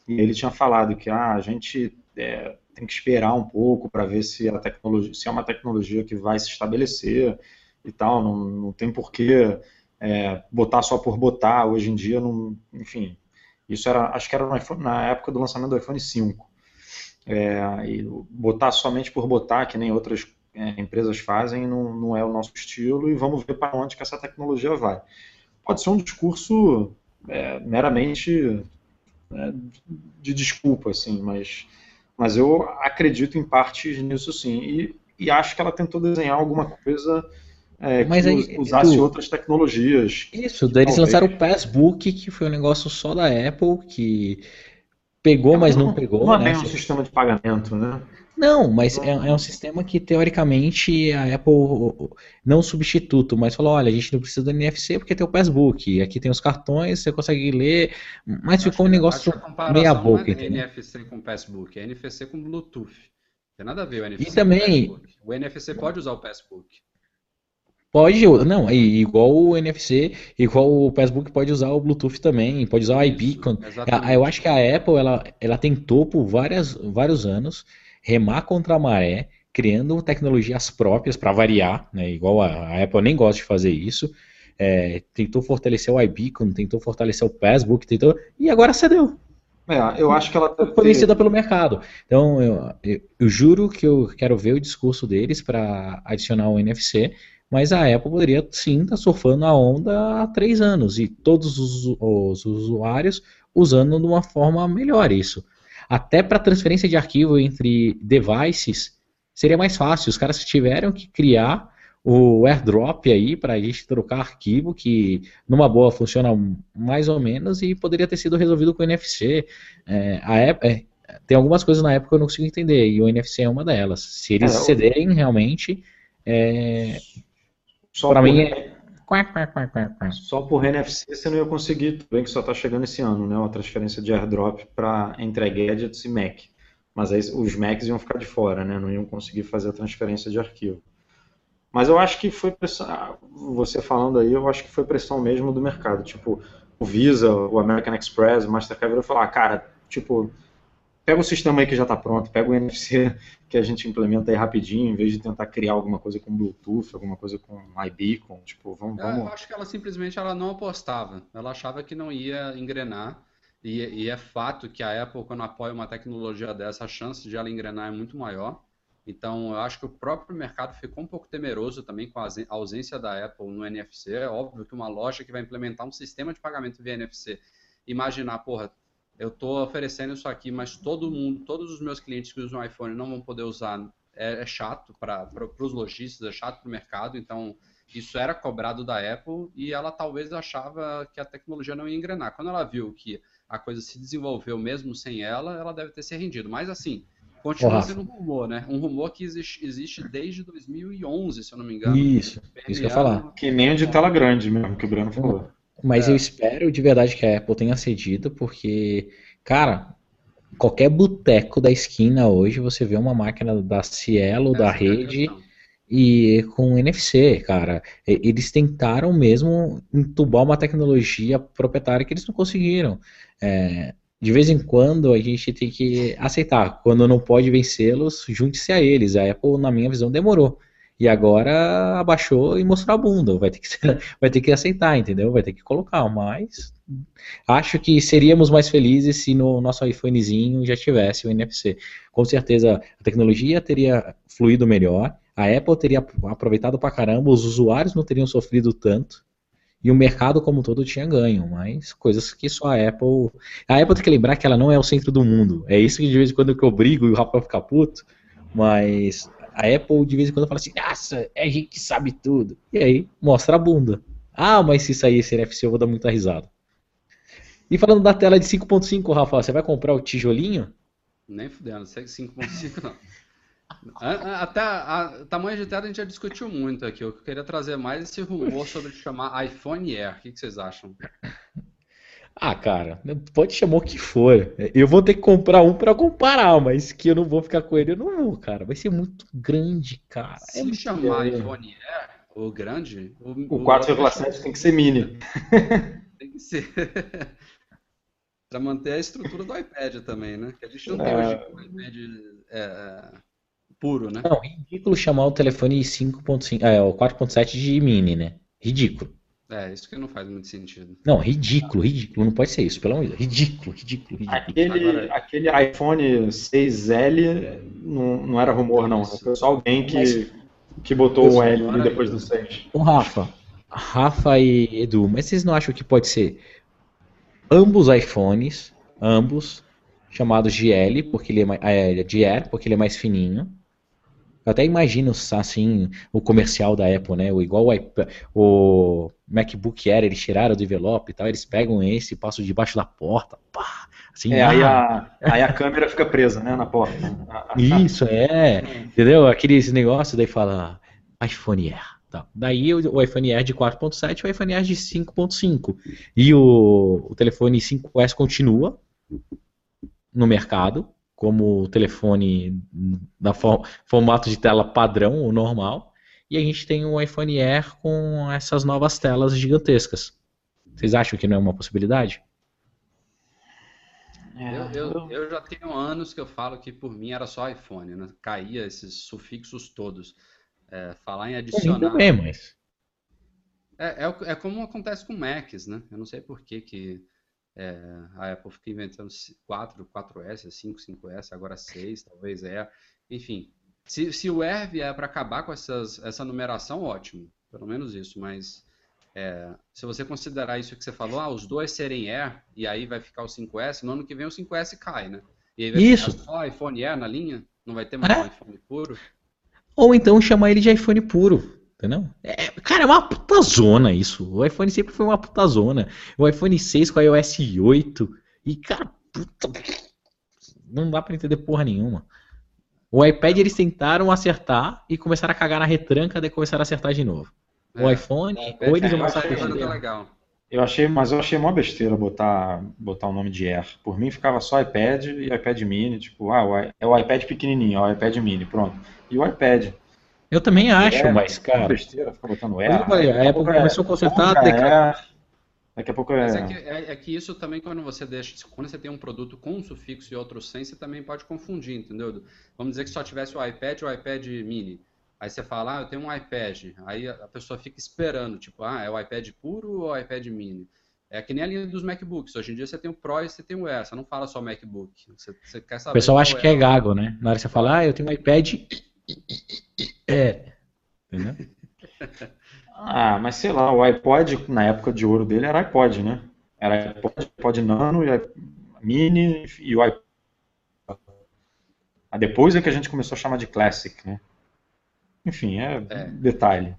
E ele tinha falado que ah, a gente é, tem que esperar um pouco para ver se a tecnologia, se é uma tecnologia que vai se estabelecer e tal, não, não tem porquê é, botar só por botar. Hoje em dia, não, enfim, isso era, acho que era iPhone, na época do lançamento do iPhone 5. É, e botar somente por botar, que nem outras é, empresas fazem, não, não é o nosso estilo, e vamos ver para onde que essa tecnologia vai. Pode ser um discurso é, meramente né, de desculpa, assim, mas, mas eu acredito em parte nisso sim. E, e acho que ela tentou desenhar alguma coisa é, mas que aí, usasse tu, outras tecnologias. Isso, daí eles lançaram o Passbook, que foi um negócio só da Apple, que pegou, é, mas não, pegou. Não é né? um sistema de pagamento, né? Não, mas é, é, um sistema que teoricamente a Apple não substituto, mas falou, olha, a gente não precisa do NFC porque tem o Passbook, aqui tem os cartões, você consegue ler, mas ficou um negócio meia boca. Não é NFC com Passbook, é NFC com Bluetooth. Não tem nada a ver o NFC. E também o NFC pode usar o Passbook. Pode, não, igual o NFC, igual o Facebook pode usar o Bluetooth também, pode usar o iBeacon. Eu acho que a Apple ela, ela tentou por várias, vários anos remar contra a maré, criando tecnologias próprias para variar, né? Igual a, a, Apple nem gosta de fazer isso. É, tentou fortalecer o iBeacon, tentou fortalecer o Facebook, tentou e agora cedeu. É, eu acho que ela foi vencida pelo mercado. Então eu, eu, eu, juro que eu quero ver o discurso deles para adicionar o NFC, mas a Apple poderia sim estar tá surfando a onda há três anos e todos os, os usuários usando de uma forma melhor isso. Até para transferência de arquivo entre devices seria mais fácil. Os caras tiveram que criar o airdrop aí para a gente trocar arquivo que numa boa funciona mais ou menos e poderia ter sido resolvido com NFC. É, a, Apple, é, tem algumas coisas na época que eu não consigo entender, e o NFC é uma delas. Se eles É, cederem realmente, é, Só pra por, mim é. Só por NFC você não ia conseguir, tudo bem que só está chegando esse ano, né? Uma transferência de airdrop para entre gadgets e Mac. Mas aí os Macs iam ficar de fora, né? Não iam conseguir fazer a transferência de arquivo. Mas eu acho que foi pressão. Você falando aí, eu acho que foi pressão mesmo do mercado. Tipo, o Visa, o American Express, o Mastercard virou e falou: ah, cara, tipo, pega o sistema aí que já está pronto, pega o NFC que a gente implementa aí rapidinho, em vez de tentar criar alguma coisa com Bluetooth, alguma coisa com iBeacon. Tipo, vamos. Eu vamos... acho que ela simplesmente ela não apostava. Ela achava que não ia engrenar. E, e é fato que a Apple, quando apoia uma tecnologia dessa, a chance de ela engrenar é muito maior. Então, eu acho que o próprio mercado ficou um pouco temeroso também com a ausência da Apple no NFC. É óbvio que uma loja que vai implementar um sistema de pagamento via NFC, imaginar, porra, eu estou oferecendo isso aqui, mas todo mundo, todos os meus clientes que usam iPhone não vão poder usar, é, é chato para os lojistas, é chato para o mercado. Então, isso era cobrado da Apple e ela talvez achava que a tecnologia não ia engrenar. Quando ela viu que a coisa se desenvolveu mesmo sem ela, ela deve ter se rendido. Mas assim, continua sendo um rumor, né? Um rumor que existe, existe desde 2011, se eu não me engano. Isso, isso que eu ia falar. Que nem o de tela grande mesmo, que o Breno falou. Mas É. eu espero de verdade que a Apple tenha cedido, porque, cara, qualquer boteco da esquina hoje você vê uma máquina da Cielo, da Essa é a rede questão. e com NFC, cara. Eles tentaram mesmo entubar uma tecnologia proprietária que eles não conseguiram. É, de vez em quando a gente tem que aceitar. Quando não pode vencê-los, junte-se a eles. A Apple, na minha visão, demorou. E agora abaixou e mostrou a bunda. Vai ter que, vai ter que aceitar, entendeu? Vai ter que colocar. Mas acho que seríamos mais felizes se no nosso iPhonezinho já tivesse o NFC. Com certeza a tecnologia teria fluído melhor, a Apple teria aproveitado pra caramba, os usuários não teriam sofrido tanto. E o mercado como um todo tinha ganho, mas coisas que só a Apple. A Apple tem que lembrar que ela não é o centro do mundo. É isso que de vez em quando eu brigo e o Rafael fica puto. Mas a Apple de vez em quando fala assim: nossa, é a gente que sabe tudo. E aí, mostra a bunda. Ah, mas se sair esse NFC eu vou dar muita risada. E falando da tela de 5.5, Rafael, você vai comprar o tijolinho? Nem fudendo, segue 5.5 não. A- a- Até a, tamanho de tela a gente já discutiu muito aqui. Eu queria trazer mais esse rumor sobre chamar iPhone Air. O que que vocês acham? Ah, cara, pode chamar o que for. Eu vou ter que comprar um pra comparar, mas que eu não vou ficar com ele, eu não vou, cara. Vai ser muito grande, cara. É Se muito chamar grande. iPhone Air, o grande, o, O 4,7 tem que ser mini. tem que ser. Para manter a estrutura do iPad também, né? Que a gente não tem É. hoje um iPad é, puro, né? Não, ridículo chamar o telefone 5.5, é, o 4.7 de mini, né? Ridículo. É, isso que não faz muito sentido. Não, ridículo, ridículo. Não pode ser isso, pelo amor de Deus. Ridículo, ridículo, ridículo. Aquele, Agora- aquele iPhone 6L não, não era rumor, não. Foi só alguém que, que botou o L ali depois do 6. Ô, Rafa, Rafa e Edu, mas vocês não acham que pode ser ambos iPhones, ambos, chamados de L, porque ele é, mais- é, de Air, porque ele é mais fininho. Eu até imagino, assim, o comercial da Apple, né? O, igual o, iP- o MacBook Air, eles tiraram do envelope e tal, eles pegam esse e passam debaixo da porta, pá, assim, É, aí, ah, a, aí a câmera fica presa né, na porta. Isso, é. Entendeu? Aquele negócio, daí fala iPhone Air. Tá. Daí o, o iPhone Air de 4.7 e o iPhone Air de 5.5. E o, o telefone 5S continua no mercado, como o telefone da for- formato de tela padrão, o normal. E a gente tem o iPhone Air com essas novas telas gigantescas. Vocês acham que não é uma possibilidade? Eu, eu, eu já tenho anos que eu falo que por mim era só iPhone, né? Caía esses sufixos todos. É, falar em adicionar. também, mas. É, é, é como acontece com Macs, né? Eu não sei por que, que é, a Apple fica inventando 4, 4S, 5, 5S, agora 6, talvez Air. Enfim, se, se o Air vier para acabar com essas, essa numeração, ótimo. Pelo menos isso, mas é, se você considerar isso que você falou, ah, os dois serem Air, e aí vai ficar o 5S, no ano que vem o 5S cai, né? E aí vai Isso. ficar só iPhone Air na linha? Não vai ter mais É. um iPhone puro? Ou então chamar ele de iPhone puro. Entendeu? É, cara, é uma puta zona isso. O iPhone sempre foi uma puta zona. O iPhone 6 com a iOS 8. E, cara, puta. Não dá pra entender porra nenhuma. O iPad eles tentaram acertar e começaram a cagar na retranca, daí começaram a acertar de novo. O É. iPhone, É, ou eles vão é, agora tá legal. Eu achei, mas eu achei mó besteira botar, botar o nome de Air. Por mim ficava só iPad e iPad mini, tipo, ah, o é o iPad pequenininho, ó, o iPad mini, pronto. E o iPad. Eu também acho, É, mas, Uma cara. besteira, ficar botando Mas Air. falei, a Apple começou a consertar, Air, daqui a pouco é. Mas é que, é, é que isso também, quando você deixa. Quando você tem um produto com um sufixo e outro sem, você também pode confundir, entendeu? Vamos dizer que só tivesse o iPad ou o iPad mini. Aí você fala, ah, eu tenho um iPad. Aí a pessoa fica esperando, tipo, ah, é o iPad puro ou o iPad mini? É que nem a linha dos MacBooks. Hoje em dia você tem o Pro e você tem o Air. Você não fala só MacBook. Você, você quer O saber. pessoal qual acha que é gago, né? Na hora que você fala, ah, eu tenho um iPad. É. Entendeu? Ah, mas sei lá, o iPod, na época de ouro dele, era iPod, né? Era iPod, iPod Nano, e Mini e o iPod. Ah, Depois é que a gente começou a chamar de Classic, né? Enfim, é, É. detalhe.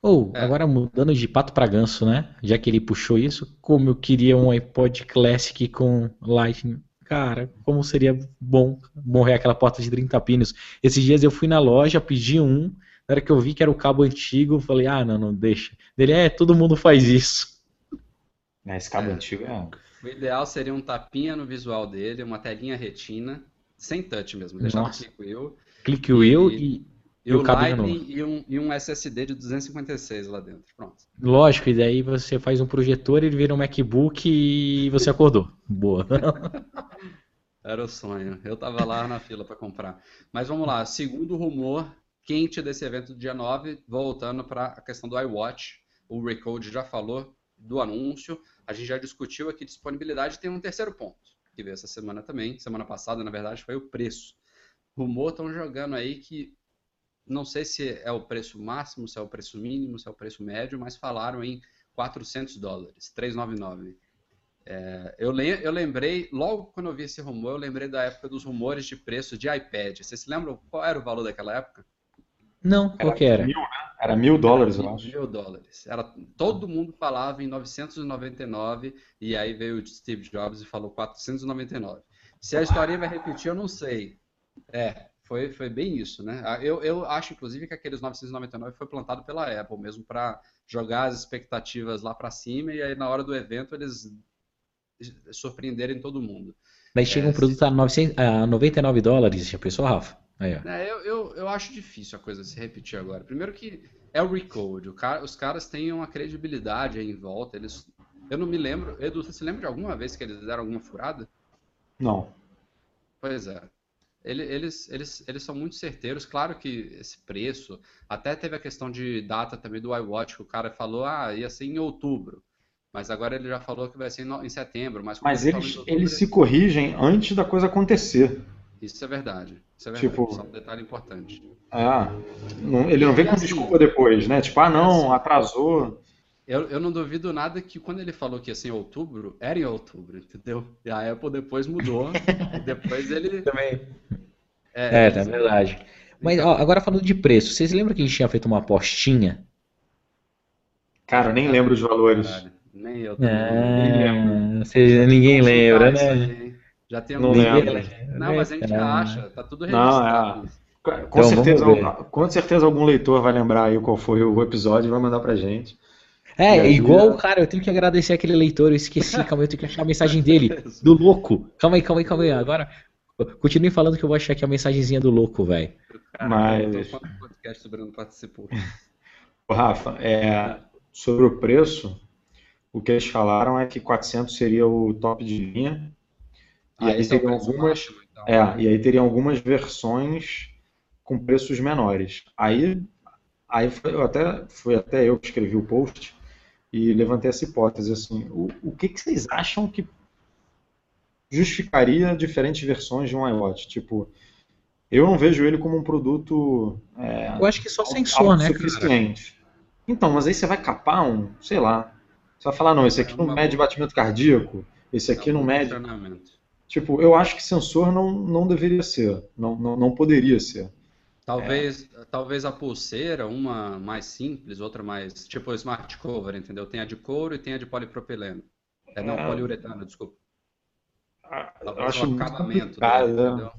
Ou, É. agora mudando de pato pra ganso, né? Já que ele puxou isso, como eu queria um iPod Classic com Lightning. Cara, como seria bom morrer aquela porta de 30 pinos. Esses dias eu fui na loja, pedi um. Na hora que eu vi que era o cabo antigo, eu falei, ah, não, não, deixa. Ele, é, todo mundo faz isso. Né, Esse cabo É. antigo é. O ideal seria um tapinha no visual dele, uma telinha retina, sem touch mesmo, deixar no Nossa. click wheel. Clique o eu e, E, E o cabo Lightning e um, e um SSD de 256 lá dentro. Pronto. lógico, e daí você faz um projetor, ele vira um MacBook e você acordou. Boa. Era o sonho. Eu tava lá na fila para comprar. Mas vamos lá, segundo rumor quente desse evento do dia 9, voltando para a questão do iWatch. O Recode já falou do anúncio, a gente já discutiu aqui disponibilidade, tem um terceiro ponto, que veio essa semana também, semana passada, na verdade, foi o preço. Rumor estão jogando aí que não sei se é o preço máximo, se é o preço mínimo, se é o preço médio, mas falaram em 400 dólares, 399. É, eu, lem- eu lembrei, logo quando eu vi esse rumor, eu lembrei da época dos rumores de preço de iPad. Vocês se lembram qual era o valor daquela época? Não, qual que era? Era mil dólares, eu Mil- acho. Mil dólares. Era, todo mundo falava em 999 e aí veio o Steve Jobs e falou 499. Se a historinha vai repetir, eu não sei. É, foi, foi bem isso, né? Ah, Eu, eu acho, inclusive, que aqueles 999 foi plantado pela Apple mesmo para jogar as expectativas lá para cima e aí na hora do evento eles surpreenderem todo mundo. Daí chega É, um produto a, 900, a 99 dólares, já pensou, Rafa? Aí, ó. É, eu, eu, eu acho difícil a coisa se repetir agora. Primeiro que é o Recode, o cara, os caras têm uma credibilidade aí em volta. Eles, eu não me lembro. Edu, você se lembra de alguma vez que eles deram alguma furada? Não. Pois é. Ele- Eles, eles, eles são muito certeiros. Claro que esse preço. Até teve a questão de data também do iWatch, que o cara falou, ah, ia ser em outubro. Mas agora ele já falou que vai ser em, setembro. Mas, Mas eles, eles se corrigem antes da coisa acontecer. Isso é verdade. Isso é verdade. Tipo- é um detalhe importante. Ah, não- ele não vem com assim- desculpa depois, né? Tipo, ah, não, assim- atrasou. Eu, eu não duvido nada que quando ele falou que ia ser em outubro, era em outubro, entendeu? E a Apple depois mudou. depois ele. Também. É, É, tá verdade. Mas ó, agora falando de preço, vocês lembram que a gente tinha feito uma apostinha? Cara, eu nem lembro os valores. Caralho, nem eu também. Ah, vocês- ninguém Vamos lembra, chutar isso né? Já tem Não alguns- lembro. Não, mas a gente Ah. acha, tá tudo Não, registrado. Com Então, certeza, algum- com certeza algum leitor vai lembrar aí qual foi o episódio e vai mandar pra gente. É, aí, igual, né? cara, eu tenho que agradecer aquele leitor, eu esqueci, calma aí, eu tenho que achar a mensagem dele, do louco. Calma aí, calma aí, calma aí. Agora, continue falando que eu vou achar aqui a mensagenzinha do louco, velho. Mas- eu tô falando podcast o Bruno participou. Ô, Rafa, é, sobre o preço, o que eles falaram é que 400 seria o top de linha. E Ah, aí esse é o teriam algumas, máximo, então. é, e aí teriam algumas versões com preços menores. Aí, aí foi, eu até, foi até eu que escrevi o post e levantei essa hipótese assim, o, o que, que vocês acham que justificaria diferentes versões de um iWatch? Tipo, eu não vejo ele como um produto é, Eu acho que só sensor, né, cara? autossuficiente. Então, mas aí você vai capar um, sei lá. Você vai falar, não, esse aqui É não mede batimento cardíaco, esse aqui É um não mede. Tipo, eu acho que sensor não, não deveria ser, não, não, não poderia ser. Talvez, talvez a pulseira, uma mais simples, outra mais, tipo smart cover, entendeu? Tem a de couro e tem a de polipropileno. É, não, É. poliuretano, desculpa. eu acho muito complicado. Né?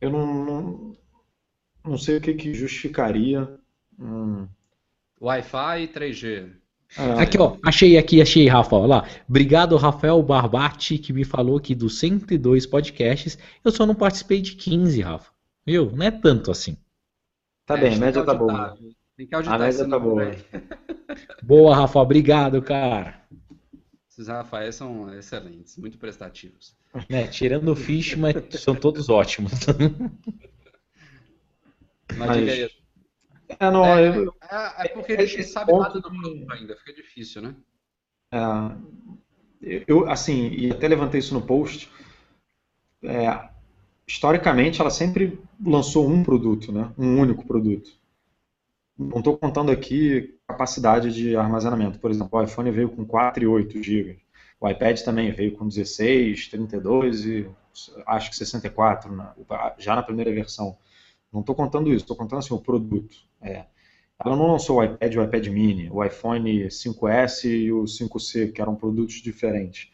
Eu não, não, não, sei o que, que justificaria. Hum. Wi-Fi e 3G. É. Aqui, ó, achei aqui, achei, Rafa, ó, lá. Obrigado, Rafael Barbati, que me falou que dos 102 podcasts, eu só não participei de 15, Rafa. Viu? Não é tanto assim. Tá é, bem, a média tá boa. Tem que auditar a média tá boa. boa, Rafa, obrigado, cara. Esses Rafaéis são excelentes, muito prestativos. É, tirando o Fishman, são todos ótimos. Mas, Mas... diga aí. É, não, é, eu, é, é porque a gente sabe nada do produto ainda, fica difícil, né? É, eu, assim, e até levantei isso no post, é, historicamente ela sempre lançou um produto, né? um único produto. Não estou contando aqui capacidade de armazenamento. Por exemplo, o iPhone veio com 4 e 8 GB. O iPad também veio com 16, 32 e acho que 64, já na primeira versão. Não estou contando isso, estou contando assim, o produto. É. Ela não lançou o iPad e o iPad mini, o iPhone 5S e o 5C, que eram produtos diferentes.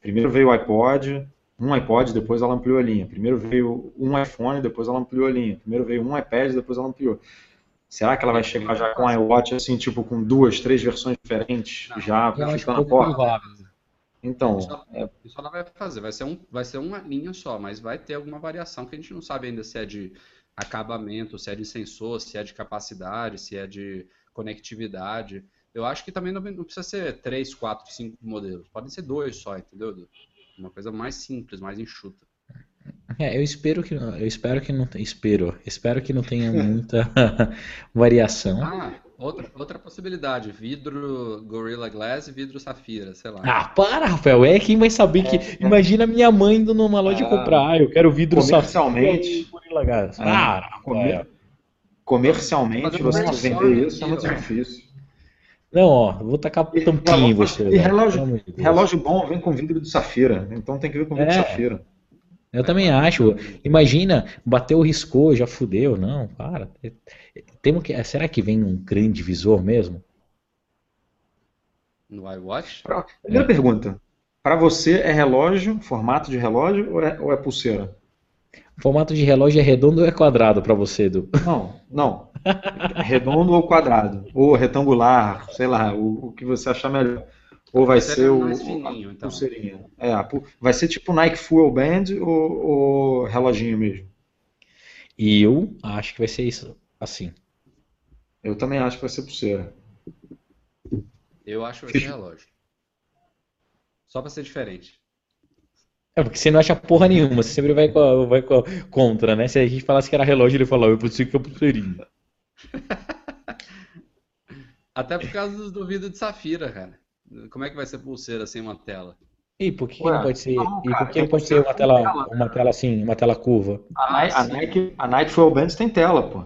Primeiro veio o iPod, um iPod, depois ela ampliou a linha. Primeiro veio um iPhone, depois ela ampliou a linha. Primeiro veio um iPad, depois ela ampliou. Será que ela vai chegar já com a iWatch assim, tipo, com duas, três versões diferentes? Não, já chutando a porta? Então, isso, é... isso ela vai fazer, vai ser, um, vai ser uma linha só, mas vai ter alguma variação que a gente não sabe ainda se é de acabamento, se é de sensor, se é de capacidade, se é de conectividade. Eu acho que também não, não precisa ser três, quatro, cinco modelos. Podem ser dois só, entendeu? Uma coisa mais simples, mais enxuta. É, eu espero que eu espero que não espero espero que não tenha muita variação. Ah, outra, outra possibilidade, vidro Gorilla Glass e vidro Safira, sei lá. Ah, para, Rafael, é quem vai saber que é, imagina minha mãe indo numa loja ah, comprar, ah, eu quero vidro comercialmente, Safira Gorilla Glass. Ah, comer, comercialmente você vender isso é muito difícil. Não, ó, vou tacar tampinha em você. E relógio, relógio bom vem com vidro de safira, então tem que vir com vidro é. de safira. Eu também acho. Imagina, bateu, riscou, já fudeu. Não, para. Temos que, será que vem um grande visor mesmo? No iWatch? Primeira é. pergunta. Para você é relógio, formato de relógio ou é, ou é pulseira? O formato de relógio é redondo ou é quadrado para você, Edu? Não, não. É redondo ou quadrado? Ou retangular, sei lá, o, o que você achar melhor. Ou vai ser o, fininho, então. pulseirinha. É, vai ser tipo Nike Fuel Band ou, ou reloginho mesmo? E eu acho que vai ser isso, assim. Eu também acho que vai ser pulseira. Eu acho que vai ser relógio. Só pra ser diferente. É, porque você não acha porra nenhuma, você sempre vai, vai contra, né? Se a gente falasse que era relógio, ele falava, eu preciso que é pulseirinha. Até por causa do vidro de safira, cara. Como é que vai ser pulseira sem uma tela? E por que, Ué, não pode ser? Não, e por que não pode ser uma tela, tela, uma tela assim, uma tela curva? A, Nike, a Nike, a Fuel Bands tem tela, pô.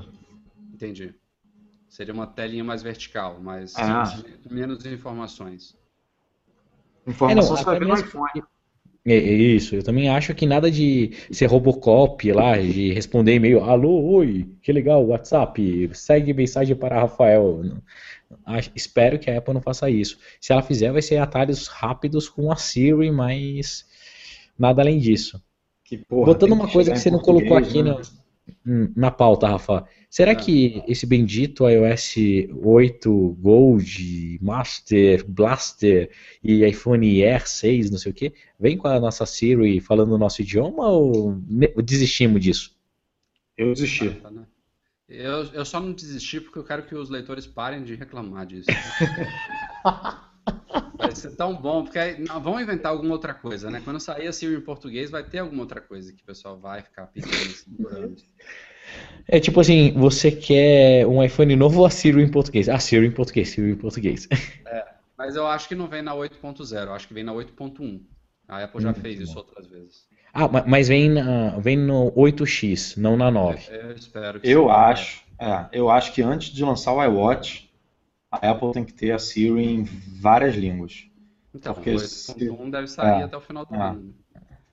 Entendi. Seria uma telinha mais vertical, mas é. menos informações. Informação é, não, você vai ver no iPhone. É, é, isso, eu também acho que nada de ser Robocop lá, de responder e-mail, alô, oi, que legal, WhatsApp, segue mensagem para Rafael. Espero que a Apple não faça isso. Se ela fizer, vai ser atalhos rápidos com a Siri, mas nada além disso. Porra, Botando uma coisa que você não colocou aqui né? na, na pauta, Rafa. Será ah. que esse bendito iOS 8 Gold, Master, Blaster e iPhone Air 6, não sei o que, vem com a nossa Siri falando o nosso idioma ou desistimos disso? Eu desisti. Ah, tá, né? Eu, eu só não desisti porque eu quero que os leitores parem de reclamar disso. vai ser tão bom, porque aí, não, vão inventar alguma outra coisa, né? Quando sair a Siri em português, vai ter alguma outra coisa que o pessoal vai ficar pedindo segurando. É tipo assim, você quer um iPhone novo ou a Siri em português? Ah, Siri em português, Siri em português. É, mas eu acho que não vem na 8.0, acho que vem na 8.1. A Apple já hum, fez isso outras vezes. Ah, mas vem, na, vem no 8X, não na 9. Eu espero que Eu sim. acho, é, eu acho que antes de lançar o iWatch, a Apple tem que ter a Siri em várias línguas. Então, porque o 8.1 deve sair é, até o final do é, ano.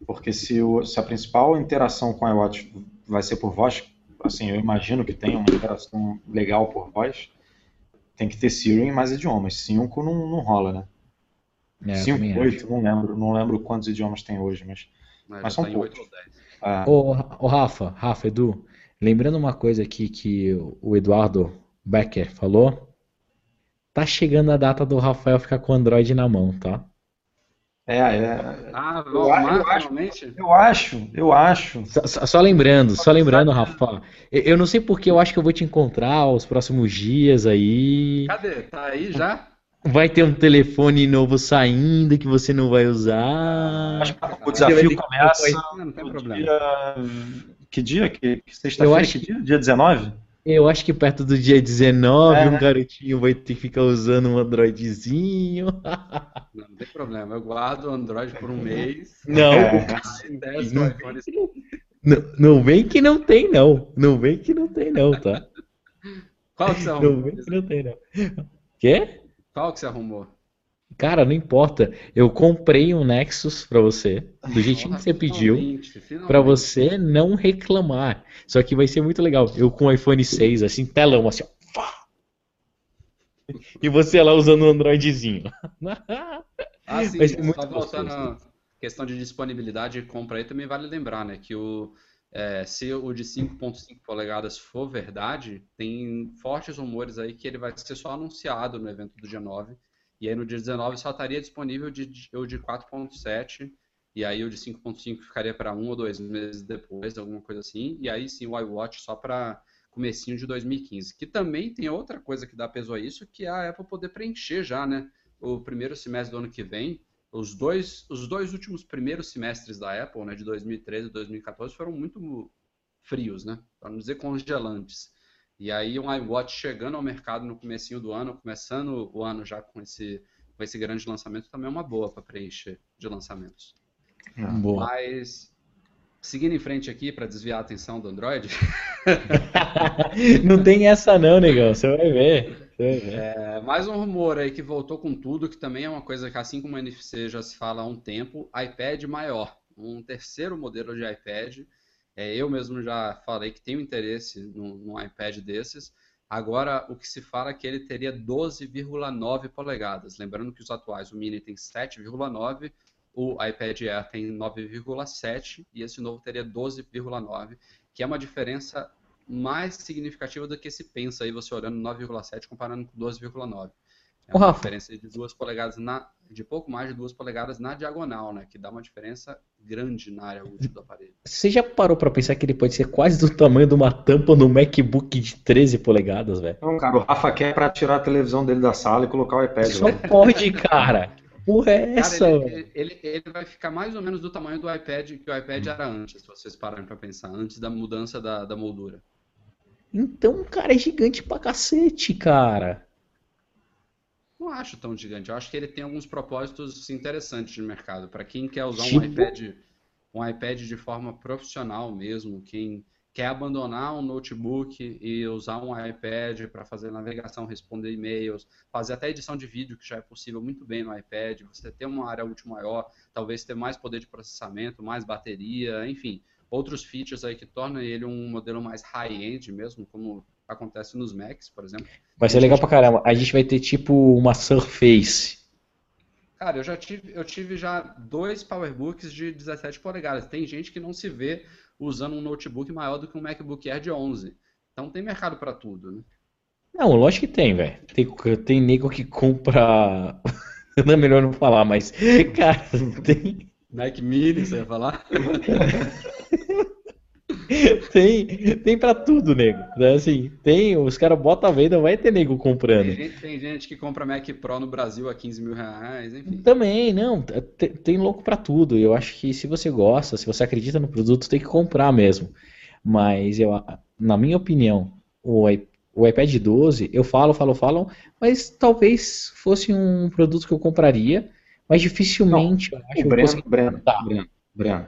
Porque se, o, se a principal interação com o iWatch vai ser por voz, assim, eu imagino que tenha uma interação legal por voz, tem que ter Siri em mais idiomas. 5 não, não rola, né? 5, é, 8, não lembro, não lembro quantos idiomas tem hoje, mas Mas, Mas são tá em 8 ou 10. Ah, Ô, ô, Rafa, Rafa, Edu, lembrando uma coisa aqui que o Eduardo Becker falou, tá chegando a data do Rafael ficar com o Android na mão, tá? é, é. Ah, Eu eu acho-? Eu acho, eu acho. Só, só- lembrando, só lembrando, Rafa, eu, eu não sei porque eu acho que eu vou te encontrar os próximos dias aí. Cadê? Tá aí já? Vai ter um telefone novo saindo que você não vai usar. Acho que o desafio que começa Não, não tem problema. dia... Que dia? Que, que Eu sexta-feira? acho Que dia? Dia 19? Eu acho que perto do dia 19, É. um garotinho vai ter que ficar usando um Androidzinho. Não, não tem problema. Eu guardo o Android por um mês. Não, É. iPhone. não, não vem que não tem, não. Não vem que não tem, não, tá? Qual que você Não vem que não tem, não. Quê? Qual que você arrumou? Cara, não importa. Eu comprei um Nexus pra você, do jeitinho que você pediu, pra você não reclamar. Só que vai ser muito legal. Eu com o iPhone 6, assim, telão, assim, ó. E você lá usando o Androidzinho. Ah, sim, Vai ser muito só voltando à questão de disponibilidade de compra aí, também vale lembrar, né, que o, é, se o de 5.5 polegadas for verdade, tem fortes rumores aí que ele vai ser só anunciado no evento do dia 9, e aí no dia 19 só estaria disponível de, o de 4.7, e aí o de 5.5 ficaria para um ou dois meses depois, alguma coisa assim, e aí sim o iWatch só para comecinho de 2015, que também tem outra coisa que dá peso a isso, que é a Apple poder preencher já, né, o primeiro semestre do ano que vem, os dois, os dois últimos primeiros semestres da Apple, né, de 2013 e 2014, foram muito frios, né, para não dizer congelantes. E aí um iWatch chegando ao mercado no comecinho do ano, começando o ano já com esse, com esse grande lançamento, também é uma boa para preencher de lançamentos. Boa. Mas, seguindo em frente aqui, para desviar a atenção do Android, Não tem essa não, negão. Você vai ver. Ver. É, mais um rumor aí que voltou com tudo, que também é uma coisa que, assim como o NFC já se fala há um tempo, iPad maior, um terceiro modelo de iPad. É, eu mesmo já falei que tenho interesse num, num iPad desses. Agora, o que se fala é que ele teria 12,9 polegadas. Lembrando que os atuais, o Mini tem 7,9, o iPad Air tem 9,7 e esse novo teria 12,9, que é uma diferença mais significativa do que se pensa aí você olhando 9,7 comparando com 12,9. É uma Rafa. diferença de duas polegadas na, de pouco mais de duas polegadas na diagonal, né? Que dá uma diferença grande na área útil do aparelho. Você já parou pra pensar que ele pode ser quase do tamanho de uma tampa no MacBook de 13 polegadas, velho? Não, cara, o Rafa quer pra tirar a televisão dele da sala e colocar o iPad Só lá. pode, cara. Porra é essa, Cara, mano? ele, ele, ele vai ficar mais ou menos do tamanho do iPad que o iPad era antes, se vocês pararem pra pensar, antes da mudança da, da moldura. Então, cara, é gigante pra cacete, cara. Não acho tão gigante. Eu acho que ele tem alguns propósitos interessantes de mercado. Para quem quer usar Tipo? um iPad, um iPad de forma profissional mesmo, quem quer abandonar um notebook e usar um iPad para fazer navegação, responder e-mails, fazer até edição de vídeo, que já é possível muito bem no iPad, você ter uma área útil maior, talvez ter mais poder de processamento, mais bateria, enfim, outros features aí que tornam ele um modelo mais high-end mesmo, como acontece nos Macs, por exemplo. Vai ser legal pra caramba. A gente vai ter tipo uma Surface. Cara, eu já tive, eu tive já dois PowerBooks de 17 polegadas. Tem gente que não se vê usando um notebook maior do que um MacBook Air de 11. Então tem mercado para tudo, né? Não, lógico que tem, velho. Tem, tem nego que compra. Não é melhor não falar, mas. Cara, tem. Mac Mini, você ia falar? Tem, tem pra tudo, nego. Né, Assim, tem, os caras botam a venda, vai ter nego comprando. Tem gente, tem gente que compra Mac Pro no Brasil a 15 mil reais, enfim. Também, não, tem, tem louco pra tudo. Eu acho que se você gosta, se você acredita no produto, tem que comprar mesmo. Mas eu, na minha opinião, o, o iPad 12, eu falo, falo, falo, mas talvez fosse um produto que eu compraria, mas dificilmente eu acho O Breno, Breno, Tá. Breno, Breno,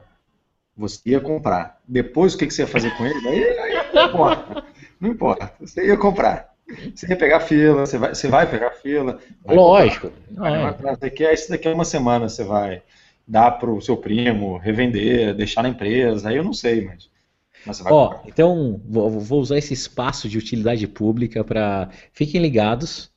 você ia comprar. Depois o que, que você ia fazer com ele? Aí, não importa. Não importa. Você ia comprar. Você ia pegar fila, você vai, você vai pegar fila. vai Lógico. comprar, vai é. isso daqui, isso daqui é uma semana você vai dar pro seu primo, revender, deixar na empresa. Aí eu não sei, mas, Ó, comprar. então vou, vou usar esse espaço de utilidade pública para. Fiquem ligados.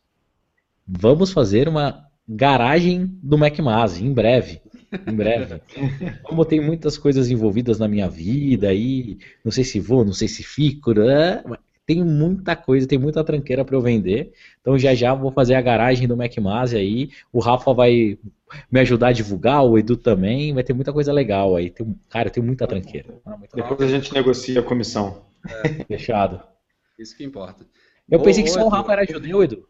Vamos fazer uma garagem do MacMaz em breve. Em breve. Como tem muitas coisas envolvidas na minha vida aí, não sei se vou, não sei se fico, né? tem muita coisa, tem muita tranqueira para eu vender. Então já já vou fazer a garagem do MacMase aí. O Rafa vai me ajudar a divulgar, o Edu também. Vai ter muita coisa legal aí. Tem, cara, tem muita tranqueira. Depois a gente negocia a comissão. É. Fechado. Isso que importa. Eu pensei que só o Rafa era judeu, Edu.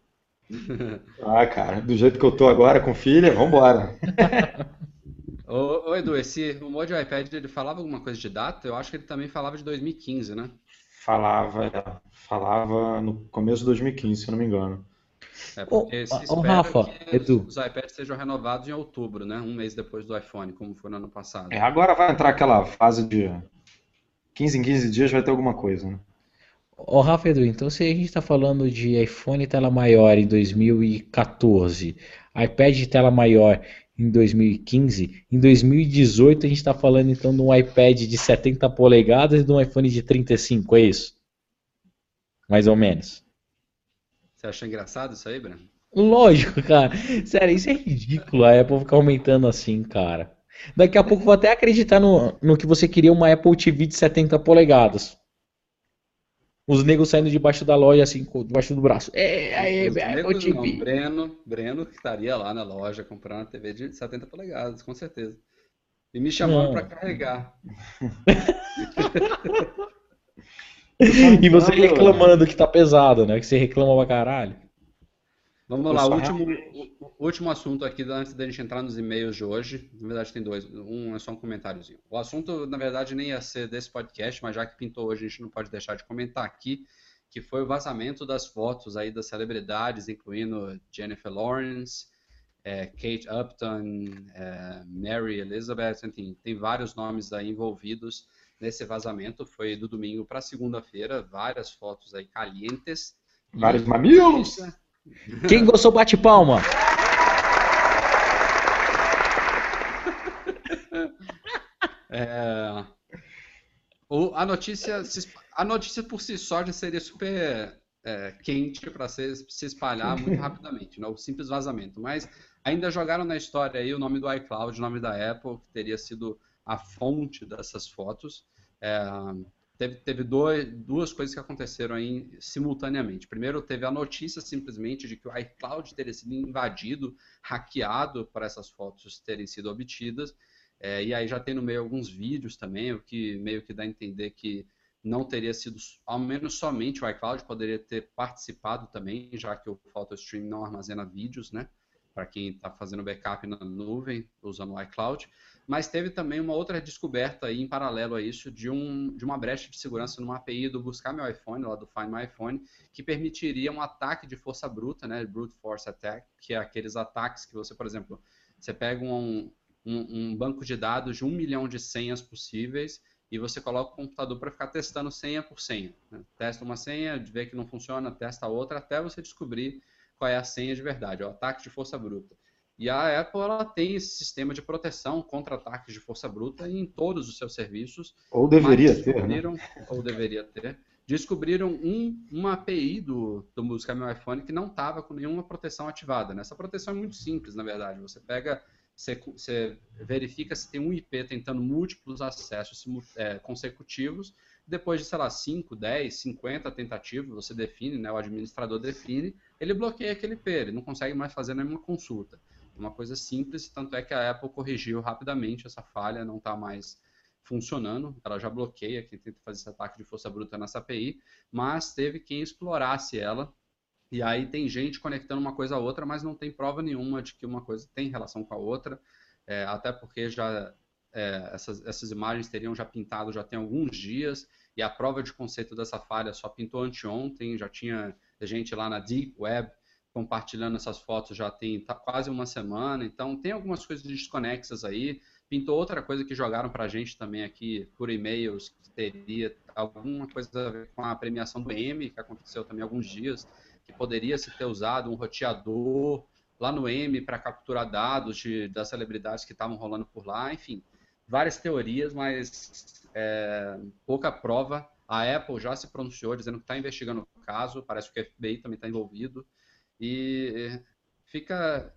Ah, cara, do jeito que eu tô agora com filha, vambora. ô, ô, Edu, esse rumor de iPad, ele falava alguma coisa de data? Eu acho que ele também falava de 2015, né? Falava, falava no começo de 2015, se eu não me engano. É porque se espera Rafa, que Edu. os iPads sejam renovados em outubro, né? Um mês depois do iPhone, como foi no ano passado. É, agora vai entrar aquela fase de 15 em 15 dias vai ter alguma coisa, né? Ô, Rafa Edu, então se a gente está falando de iPhone tela maior em 2014, iPad de tela maior em 2015, em 2018 a gente está falando então de um iPad de 70 polegadas e de um iPhone de 35, é isso? Mais ou menos. Você acha engraçado isso aí, Breno? Lógico, cara. Sério, isso é ridículo a Apple ficar aumentando assim, cara. Daqui a pouco vou até acreditar no, no que você queria uma Apple TV de 70 polegadas. Os negros saindo debaixo da loja, assim, debaixo do braço. É, aí, negros não, TV. Breno, Breno que estaria lá na loja comprando uma TV de 70 polegadas, com certeza. E me chamando para carregar. E você reclamando que tá pesado, né? Que você reclama pra caralho. Vamos lá, último, último assunto aqui antes da gente entrar nos e-mails de hoje. Na verdade, tem dois. Um é só um comentáriozinho. O assunto, na verdade, nem ia ser desse podcast, mas já que pintou hoje, a gente não pode deixar de comentar aqui, que foi o vazamento das fotos aí das celebridades, incluindo Jennifer Lawrence, eh, Kate Upton, eh, Mary Elizabeth, enfim, tem vários nomes aí envolvidos nesse vazamento. Foi do domingo para segunda-feira, várias fotos aí calientes. Vários mamilos. Quem gostou, bate palma. É, o- a notícia, a notícia por si só já seria super é, quente para se, se espalhar muito rapidamente, né? O simples vazamento. Mas ainda jogaram na história aí o nome do iCloud, o nome da Apple, que teria sido a fonte dessas fotos. É, teve teve dois, duas coisas que aconteceram aí simultaneamente. Primeiro, teve a notícia simplesmente de que o iCloud teria sido invadido, hackeado para essas fotos terem sido obtidas. É, e aí já tem no meio alguns vídeos também, o que meio que dá a entender que não teria sido, ao menos somente o iCloud, poderia ter participado também, já que o PhotoStream não armazena vídeos, né? Para quem está fazendo backup na nuvem, usando o iCloud. Mas teve também uma outra descoberta aí, em paralelo a isso, de, um, de uma brecha de segurança numa API do Buscar Meu iPhone, lá do Find My iPhone, que permitiria um ataque de força bruta, né? Brute Force Attack, que é aqueles ataques que você, por exemplo, você pega um, um, um banco de dados de um milhão de senhas possíveis e você coloca o computador para ficar testando senha por senha. né? Testa uma senha, vê que não funciona, testa outra, até você descobrir qual é a senha de verdade, o ataque de força bruta. E a Apple ela tem esse sistema de proteção contra ataques de força bruta em todos os seus serviços. Ou deveria ter, né? descobriram, Ou deveria ter. Descobriram um, uma API do, do Music Meu iPhone que não estava com nenhuma proteção ativada. né? Essa proteção é muito simples, na verdade. Você pega você, você verifica se tem um IP tentando múltiplos acessos é, consecutivos. Depois de, sei lá, 5, 10, 50 tentativas, você define, né, o administrador define, ele bloqueia aquele IP, ele não consegue mais fazer nenhuma consulta. Uma coisa simples, tanto é que a Apple corrigiu rapidamente essa falha, não está mais funcionando, ela já bloqueia quem tenta fazer esse ataque de força bruta nessa API, mas teve quem explorasse ela. E aí tem gente conectando uma coisa a outra, mas não tem prova nenhuma de que uma coisa tem relação com a outra, é, até porque já é, essas, essas imagens teriam já pintado já tem alguns dias, e a prova de conceito dessa falha só pintou anteontem, já tinha gente lá na Deep Web compartilhando essas fotos já tem tá quase uma semana, então tem algumas coisas desconexas aí. Pintou outra coisa que jogaram pra gente também aqui por e-mails, que teria alguma coisa a ver com a premiação do M, que aconteceu também há alguns dias, que poderia se ter usado um roteador lá no M para capturar dados de, das celebridades que estavam rolando por lá, enfim, várias teorias, mas é, pouca prova. A Apple já se pronunciou dizendo que está investigando o caso, parece que o FBI também está envolvido, e fica,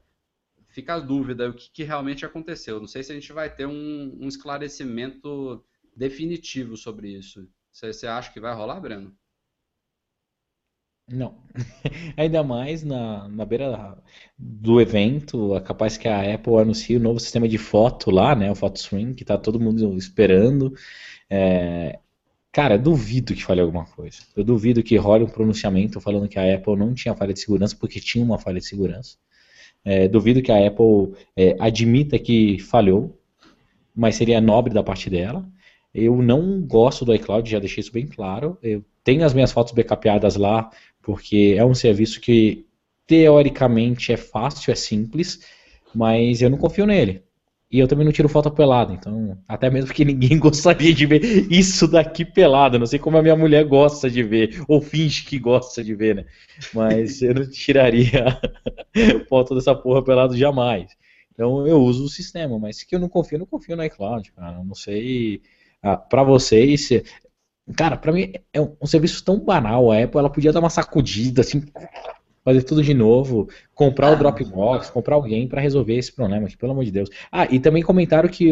fica a dúvida o que, que, realmente aconteceu. Não sei se a gente vai ter um, um esclarecimento definitivo sobre isso. Você, acha que vai rolar, Breno? Não. Ainda mais na, na beira do evento, é capaz que a Apple anuncie o novo sistema de foto lá, né? O Photo Stream, que tá todo mundo esperando. É... Cara, duvido que fale alguma coisa. Eu duvido que role um pronunciamento falando que a Apple não tinha falha de segurança porque tinha uma falha de segurança. É, duvido que a Apple é, admita que falhou, mas seria nobre da parte dela. Eu não gosto do iCloud, já deixei isso bem claro. Eu tenho as minhas fotos backupadas lá, porque é um serviço que teoricamente é fácil, é simples, mas eu não confio nele. E eu também não tiro foto pelada, então, até mesmo que ninguém gostaria de ver isso daqui pelado. Não sei como a minha mulher gosta de ver, ou finge que gosta de ver, né? Mas eu não tiraria foto dessa porra pelado jamais. Então eu uso o sistema, mas que eu não confio, não confio no iCloud, cara. Eu não sei. Ah, para vocês, Cara, pra mim é um, serviço tão banal. A Apple ela podia dar uma sacudida, assim, fazer tudo de novo, comprar ah, o Dropbox, comprar alguém para resolver esse problema, aqui, pelo amor de Deus. Ah, e também comentaram que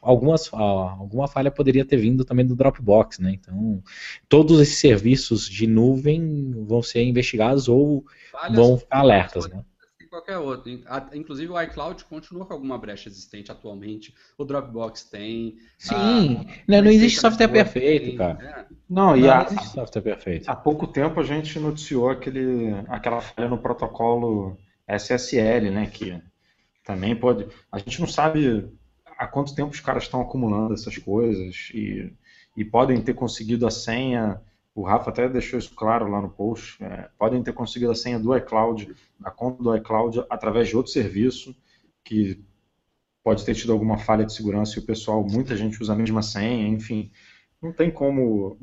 algumas, alguma falha poderia ter vindo também do Dropbox, né? Então, todos esses serviços de nuvem vão ser investigados ou Falhas vão ficar alertas, né? Qualquer outro. Inclusive o iCloud continua com alguma brecha existente atualmente. O Dropbox tem. Sim, a... não, não existe software perfeito, tem, cara. É. Não, não, e a, existe software perfeito. Há pouco tempo a gente noticiou aquele, aquela falha no protocolo SSL, né? Que também pode. A gente não sabe há quanto tempo os caras estão acumulando essas coisas e, e podem ter conseguido a senha o Rafa até deixou isso claro lá no post, é, podem ter conseguido a senha do iCloud, da conta do iCloud, através de outro serviço, que pode ter tido alguma falha de segurança e o pessoal, muita gente usa a mesma senha, enfim, não tem como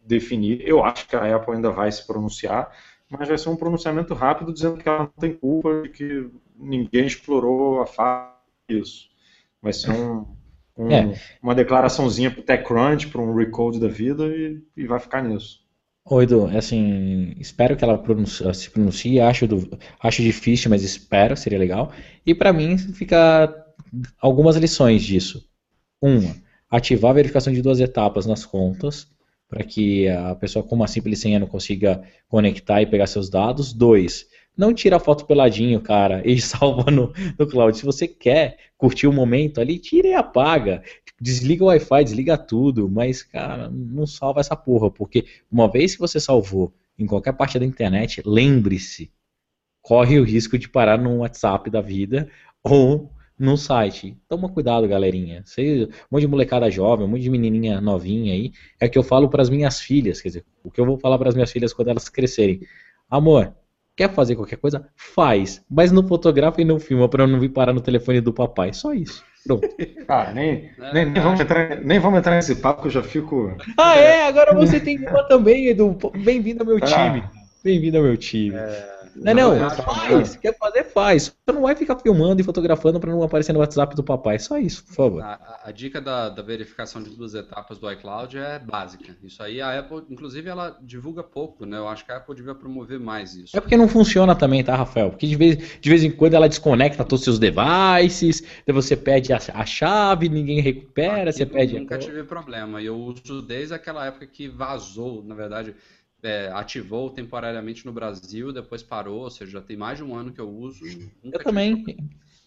definir. Eu acho que a Apple ainda vai se pronunciar, mas vai ser um pronunciamento rápido dizendo que ela não tem culpa de que ninguém explorou a falha disso. Vai ser um, um, é. uma declaraçãozinha para o TechCrunch, para um recode da vida e, e vai ficar nisso. Oi, Edu, é assim, espero que ela pronuncie, se pronuncie, acho, do, acho difícil, mas espero, seria legal. E para mim fica algumas lições disso. Uma, ativar a verificação de duas etapas nas contas, para que a pessoa com uma simples senha não consiga conectar e pegar seus dados. Dois, não tira a foto peladinho, cara, e salva no, no cloud. Se você quer curtir o momento ali, tira e apaga. Desliga o Wi-Fi, desliga tudo, mas, cara, não salva essa porra, porque uma vez que você salvou em qualquer parte da internet, lembre-se, corre o risco de parar no WhatsApp da vida ou no site. Toma cuidado, galerinha. Sei, um monte de molecada jovem, um monte de menininha novinha aí, é o que eu falo para as minhas filhas, quer dizer, o que eu vou falar para as minhas filhas quando elas crescerem. Amor, Quer fazer qualquer coisa? Faz. Mas não fotografa e não filma para não vir parar no telefone do papai. Só isso. Pronto. Ah, nem, nem, nem, vamos entrar, nem vamos entrar nesse papo que eu já fico. Ah, é? Agora você tem uma também, Edu. Bem-vindo ao meu ah. time. Bem-vindo ao meu time. É... Não, não, não faz. Quer fazer, faz. Você não vai ficar filmando e fotografando para não aparecer no WhatsApp do papai. Só isso, por favor. A, a dica da, da, verificação de duas etapas do iCloud é básica. Isso aí a Apple, inclusive, ela divulga pouco, né? Eu acho que a Apple devia promover mais isso. É porque não funciona também, tá, Rafael? Porque de vez, de vez em quando ela desconecta todos os seus devices, você pede a, a chave, ninguém recupera, Aqui você pede. Eu nunca tive problema. Eu uso desde aquela época que vazou, na verdade é, ativou temporariamente no Brasil, depois parou, ou seja, já tem mais de um ano que eu uso. Eu também.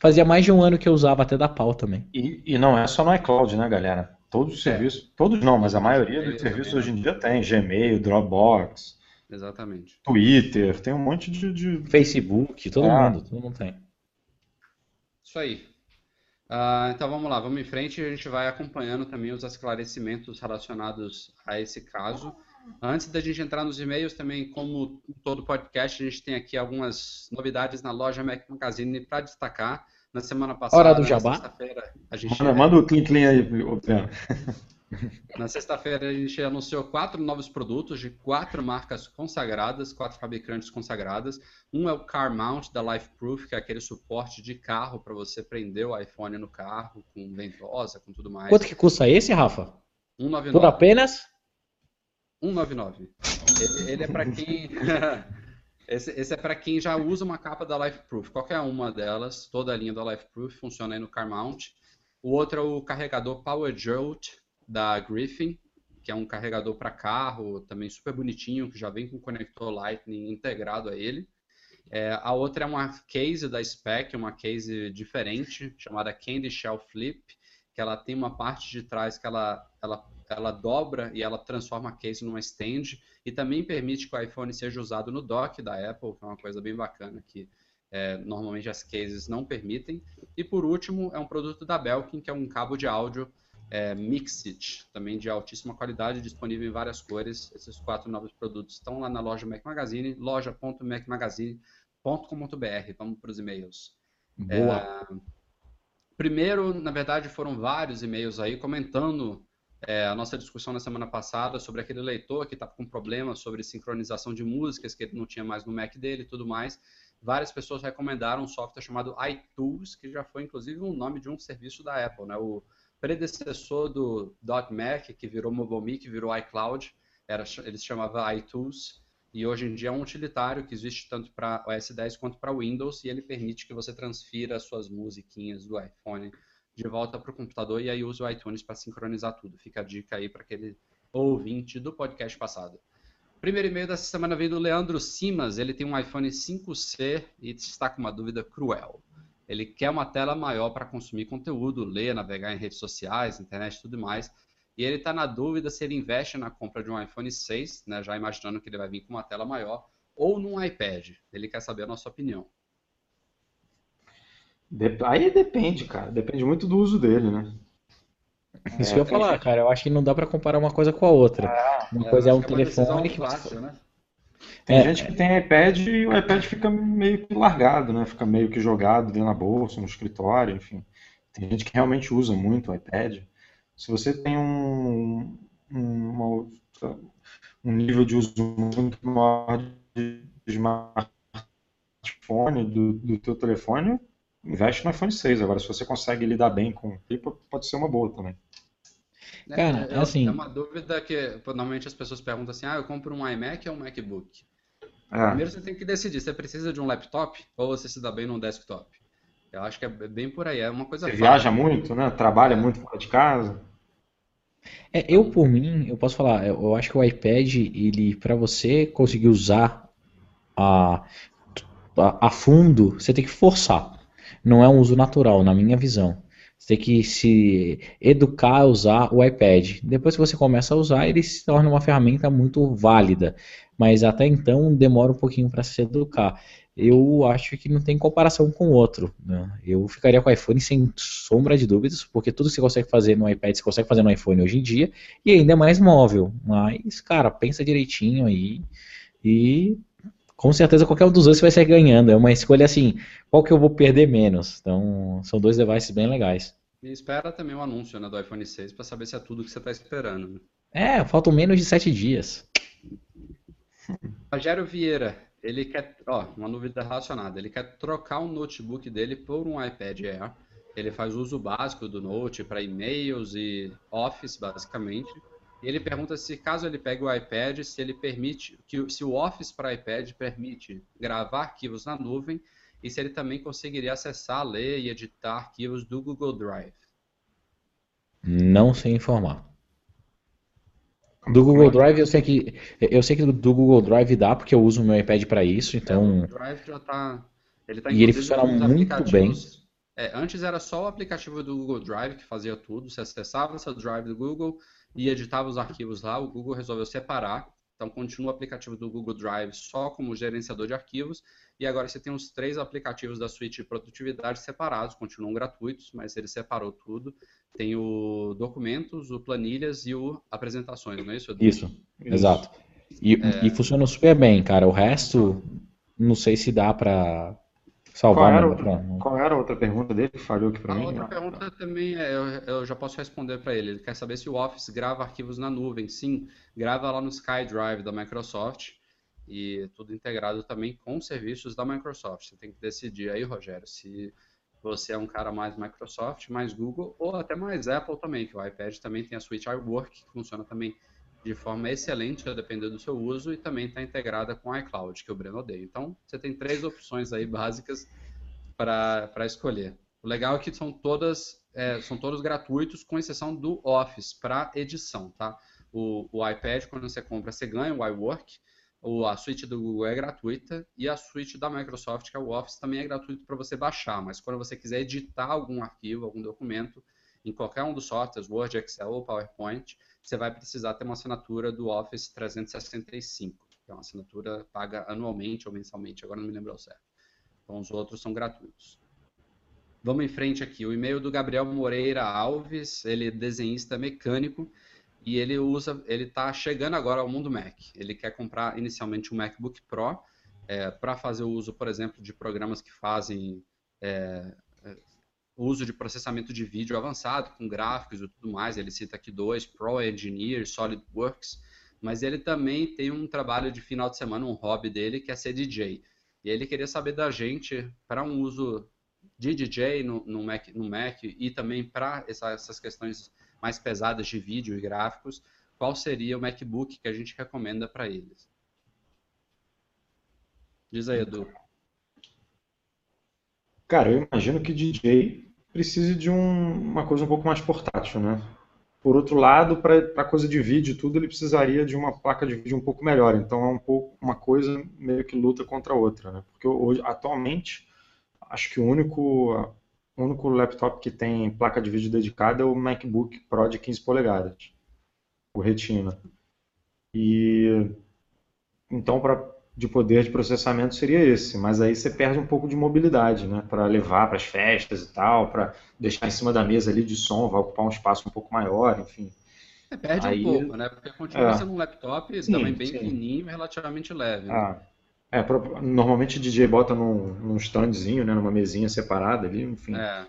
Fazia mais de um ano que eu usava até da pau também. E, e não é só no iCloud, né, galera? Todos os é. serviços, todos não, mas a maioria dos serviços hoje em dia tem Gmail, Dropbox. Exatamente. Twitter, tem um monte de. de... Facebook, todo ah. mundo, todo mundo tem. Isso aí. Uh, então vamos lá, vamos em frente e a gente vai acompanhando também os esclarecimentos relacionados a esse caso. Antes da gente entrar nos e-mails, também, como todo podcast, a gente tem aqui algumas novidades na loja Mac Magazine para destacar. Na semana passada, Hora do Jabá. a gente manda, manda o clean clean aí, Na sexta-feira a gente anunciou quatro novos produtos de quatro marcas consagradas, quatro fabricantes consagradas. Um é o Car Mount da LifeProof, que é aquele suporte de carro para você prender o iPhone no carro com ventosa, com tudo mais. Quanto que custa esse, Rafa? 199. Por apenas 199. Ele, ele é para quem Esse, esse é para quem já usa uma capa da LifeProof. Qualquer uma delas, toda a linha da LifeProof funciona aí no Car Mount. O outro é o carregador Power Jolt da Griffin, que é um carregador para carro, também super bonitinho, que já vem com conector Lightning integrado a ele. É, a outra é uma case da Spec, uma case diferente, chamada Candy Shell Flip, que ela tem uma parte de trás que ela, ela, ela dobra e ela transforma a case numa stand e também permite que o iPhone seja usado no dock da Apple, que é uma coisa bem bacana que é, normalmente as cases não permitem. E por último, é um produto da Belkin, que é um cabo de áudio é, Mixit, também de altíssima qualidade, disponível em várias cores. Esses quatro novos produtos estão lá na loja Mac Magazine, loja.macmagazine.com.br. Vamos para os e-mails. Boa. É, primeiro, na verdade, foram vários e-mails aí comentando é, a nossa discussão na semana passada sobre aquele leitor que estava com problema sobre sincronização de músicas que ele não tinha mais no Mac dele e tudo mais. Várias pessoas recomendaram um software chamado iTools, que já foi inclusive um nome de um serviço da Apple, né? O, predecessor do .Mac, que virou MobileMe, que virou iCloud, era, eles chamavam iTools, e hoje em dia é um utilitário que existe tanto para OS 10 quanto para Windows, e ele permite que você transfira suas musiquinhas do iPhone de volta para o computador e aí use o iTunes para sincronizar tudo. Fica a dica aí para aquele ouvinte do podcast passado. Primeiro e-mail dessa semana veio do Leandro Simas, ele tem um iPhone 5C e está com uma dúvida cruel. Ele quer uma tela maior para consumir conteúdo, ler, navegar em redes sociais, internet e tudo mais. E ele está na dúvida se ele investe na compra de um iPhone 6, né, já imaginando que ele vai vir com uma tela maior, ou num iPad. Ele quer saber a nossa opinião. Aí depende, cara. Depende muito do uso dele, né? Isso é, que eu ia falar, cara. Eu acho que não dá para comparar uma coisa com a outra. Ah, uma é, coisa é um é telefone que fácil, né? Tem é, gente que tem iPad e o iPad fica meio que largado, né? Fica meio que jogado dentro da bolsa, no escritório, enfim. Tem gente que realmente usa muito o iPad. Se você tem um, um, uma, um nível de uso muito maior de smartphone do, do teu telefone, investe no iPhone 6. Agora, se você consegue lidar bem com o pode ser uma boa também. Cara, é, é, assim... é uma dúvida que normalmente as pessoas perguntam assim: ah, eu compro um iMac ou um MacBook? É. Primeiro você tem que decidir, você precisa de um laptop ou você se dá bem num desktop? Eu acho que é bem por aí, é uma coisa Você fácil. viaja muito, né? Trabalha muito fora de casa. É, eu por mim, eu posso falar, eu acho que o iPad, ele para você conseguir usar a, a, a fundo, você tem que forçar. Não é um uso natural, na minha visão. Você tem que se educar a usar o iPad. Depois que você começa a usar, ele se torna uma ferramenta muito válida. Mas até então demora um pouquinho para se educar. Eu acho que não tem comparação com o outro. Né? Eu ficaria com o iPhone sem sombra de dúvidas, porque tudo que você consegue fazer no iPad, você consegue fazer no iPhone hoje em dia, e ainda é mais móvel. Mas, cara, pensa direitinho aí e com certeza qualquer um dos dois vai sair ganhando. É uma escolha assim, qual que eu vou perder menos? Então, são dois devices bem legais. E espera também o anúncio né, do iPhone 6 para saber se é tudo que você está esperando. Né? É, faltam menos de sete dias. Rogério Vieira, ele quer, ó, uma novidade relacionada, ele quer trocar o um notebook dele por um iPad Air. Ele faz uso básico do Note para e-mails e Office, basicamente. E ele pergunta se caso ele pegue o iPad, se ele permite, que, se o Office para iPad permite gravar arquivos na nuvem e se ele também conseguiria acessar, ler e editar arquivos do Google Drive. Não sei informar. Do Google Drive eu sei que eu sei que do Google Drive dá porque eu uso o meu iPad para isso, então. É, o Drive já tá, ele tá e ele funciona muito bem. É, antes era só o aplicativo do Google Drive que fazia tudo. Você acessava seu Drive do Google, e editava os arquivos lá, o Google resolveu separar. Então continua o aplicativo do Google Drive só como gerenciador de arquivos. E agora você tem os três aplicativos da suíte de produtividade separados, continuam gratuitos, mas ele separou tudo. Tem o documentos, o planilhas e o apresentações, não é isso? Isso, isso. exato. E, é... e funciona super bem, cara. O resto, não sei se dá para salvar. Qual era, outra, qual era a outra pergunta dele que falhou aqui para mim? A outra pergunta também é, eu, eu já posso responder para ele. Ele quer saber se o Office grava arquivos na nuvem. Sim, grava lá no SkyDrive da Microsoft e tudo integrado também com serviços da Microsoft. Você tem que decidir aí, Rogério, se você é um cara mais Microsoft, mais Google ou até mais Apple também, que o iPad também tem a suite iWork, que funciona também de forma excelente, a depender do seu uso, e também está integrada com iCloud, que o Breno odeia. Então, você tem três opções aí básicas para escolher. O legal é que são todas é, são todos gratuitos, com exceção do Office para edição, tá? O, o, iPad, quando você compra, você ganha o iWork, o, a suíte do Google é gratuita e a suíte da Microsoft, que é o Office, também é gratuito para você baixar, mas quando você quiser editar algum arquivo, algum documento, em qualquer um dos softwares, Word, Excel ou PowerPoint, você vai precisar ter uma assinatura do Office 365, que é uma assinatura paga anualmente ou mensalmente, agora não me lembro ao certo. Então os outros são gratuitos. Vamos em frente aqui. O e-mail do Gabriel Moreira Alves, ele é desenhista mecânico e ele usa, ele está chegando agora ao mundo Mac. Ele quer comprar inicialmente um MacBook Pro é, para fazer o uso, por exemplo, de programas que fazem é, uso de processamento de vídeo avançado com gráficos e tudo mais. Ele cita aqui dois: Pro Engineer, SolidWorks. Mas ele também tem um trabalho de final de semana, um hobby dele, que é ser DJ. E ele queria saber da gente, para um uso de DJ no, no, Mac, no Mac e também para essa, essas questões mais pesadas de vídeo e gráficos, qual seria o MacBook que a gente recomenda para eles? Diz aí, Edu. Cara, eu imagino que DJ precise de um, uma coisa um pouco mais portátil, né? Por outro lado, para coisa de vídeo tudo, ele precisaria de uma placa de vídeo um pouco melhor. Então é um pouco uma coisa meio que luta contra a outra, né? Porque hoje, atualmente, acho que o único, o único laptop que tem placa de vídeo dedicada é o MacBook Pro de 15 polegadas, o Retina. E então para de poder de processamento seria esse, mas aí você perde um pouco de mobilidade, né, para levar para as festas e tal, para deixar em cima da mesa ali de som, vai ocupar um espaço um pouco maior, enfim. É, perde aí, um pouco, né, porque continua é, sendo um laptop sim, também bem sim. fininho e relativamente leve. Né? Ah, é, normalmente o DJ bota num, num standzinho, né, numa mesinha separada ali, enfim. É.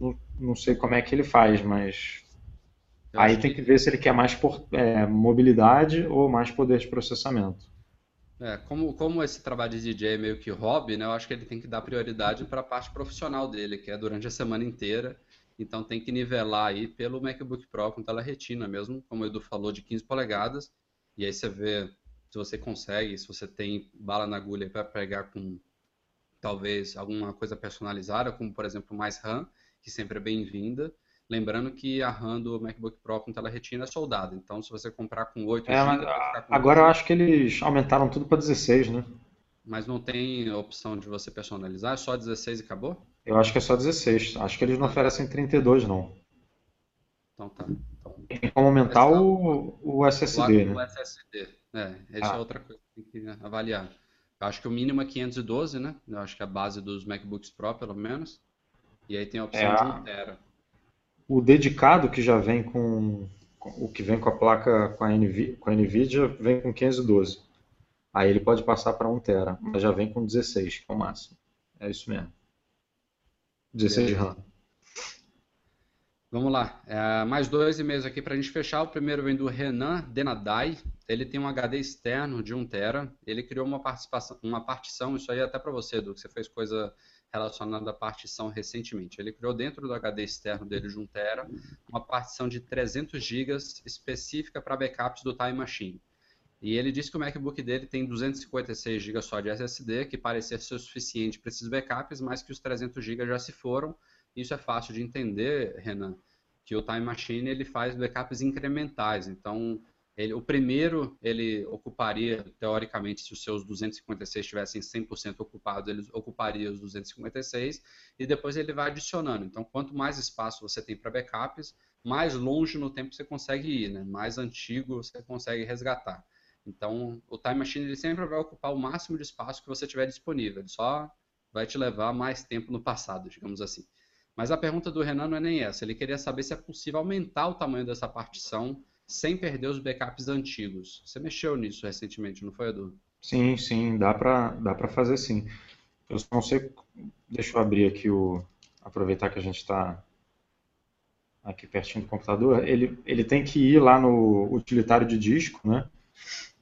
Não, não, sei como é que ele faz, mas Eu aí tem que... que... ver se ele quer mais por, é, mobilidade ou mais poder de processamento. É, como, como esse trabalho de DJ é meio que hobby, né, eu acho que ele tem que dar prioridade para a parte profissional dele, que é durante a semana inteira. Então tem que nivelar aí pelo MacBook Pro com tela retina mesmo, como o Edu falou, de 15 polegadas. E aí você vê se você consegue, se você tem bala na agulha para pegar com talvez alguma coisa personalizada, como por exemplo mais RAM, que sempre é bem-vinda. Lembrando que a RAM do MacBook Pro com tela retina é soldada, então se você comprar com 8 é, GB, agora eu acho que eles aumentaram tudo para 16, né? Mas não tem opção de você personalizar, é só 16 e acabou? Eu acho que é só 16. Acho que eles não oferecem 32 não. Então tá. Então, tem como aumentar o, o SSD, o, né? O SSD. É, essa é ah. é outra coisa que tem que avaliar. Eu acho que o mínimo é 512, né? Eu acho que é a base dos MacBooks Pro, pelo menos. E aí tem a opção é, de 1 tera. O dedicado que já vem com, o que vem com a placa com a, NV, com a Nvidia vem com 512. Aí ele pode passar para 1 tera, mas já vem com 16, que é o máximo. É isso mesmo. 16 de RAM. Vamos lá, é, mais dois e-mails aqui para a gente fechar. O primeiro vem do Renan Denadai. Ele tem um HD externo de 1 tera. Ele criou uma participação, uma partição. Isso aí é até para você, Edu, que você fez coisa relacionada à partição recentemente. Ele criou dentro do HD externo dele de 1 tera uma partição de 300 GB específica para backups do Time Machine. E ele disse que o MacBook dele tem 256 GB só de SSD, que parecia ser o suficiente para esses backups, mas que os 300 GB já se foram isso é fácil de entender, Renan, que o Time Machine ele faz backups incrementais. Então, ele, o primeiro ele ocuparia, teoricamente, se os seus 256 estivessem 100% ocupados, ele ocuparia os 256 e depois ele vai adicionando. Então, quanto mais espaço você tem para backups, mais longe no tempo você consegue ir, né? mais antigo você consegue resgatar. Então, o Time Machine ele sempre vai ocupar o máximo de espaço que você tiver disponível. Ele só vai te levar mais tempo no passado, digamos assim. Mas a pergunta do Renan não é nem essa. Ele queria saber se é possível aumentar o tamanho dessa partição sem perder os backups antigos. Você mexeu nisso recentemente, não foi, Edu? Sim, sim, dá para dá pra fazer sim. Eu não sei. Deixa eu abrir aqui o. Aproveitar que a gente está aqui pertinho do computador. Ele, ele tem que ir lá no utilitário de disco, né?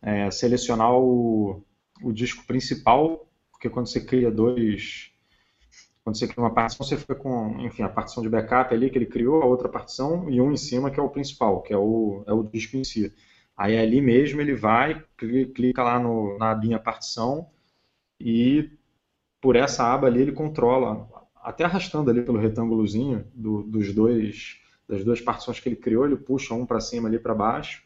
É, selecionar o, o disco principal, porque quando você cria dois quando você cria uma partição, você fica com, enfim, a partição de backup ali que ele criou, a outra partição e um em cima que é o principal, que é o, é o disco em si. Aí ali mesmo ele vai, clica lá no, na abinha partição e por essa aba ali ele controla, até arrastando ali pelo retângulozinho do, dos dois, das duas partições que ele criou, ele puxa um para cima ali para baixo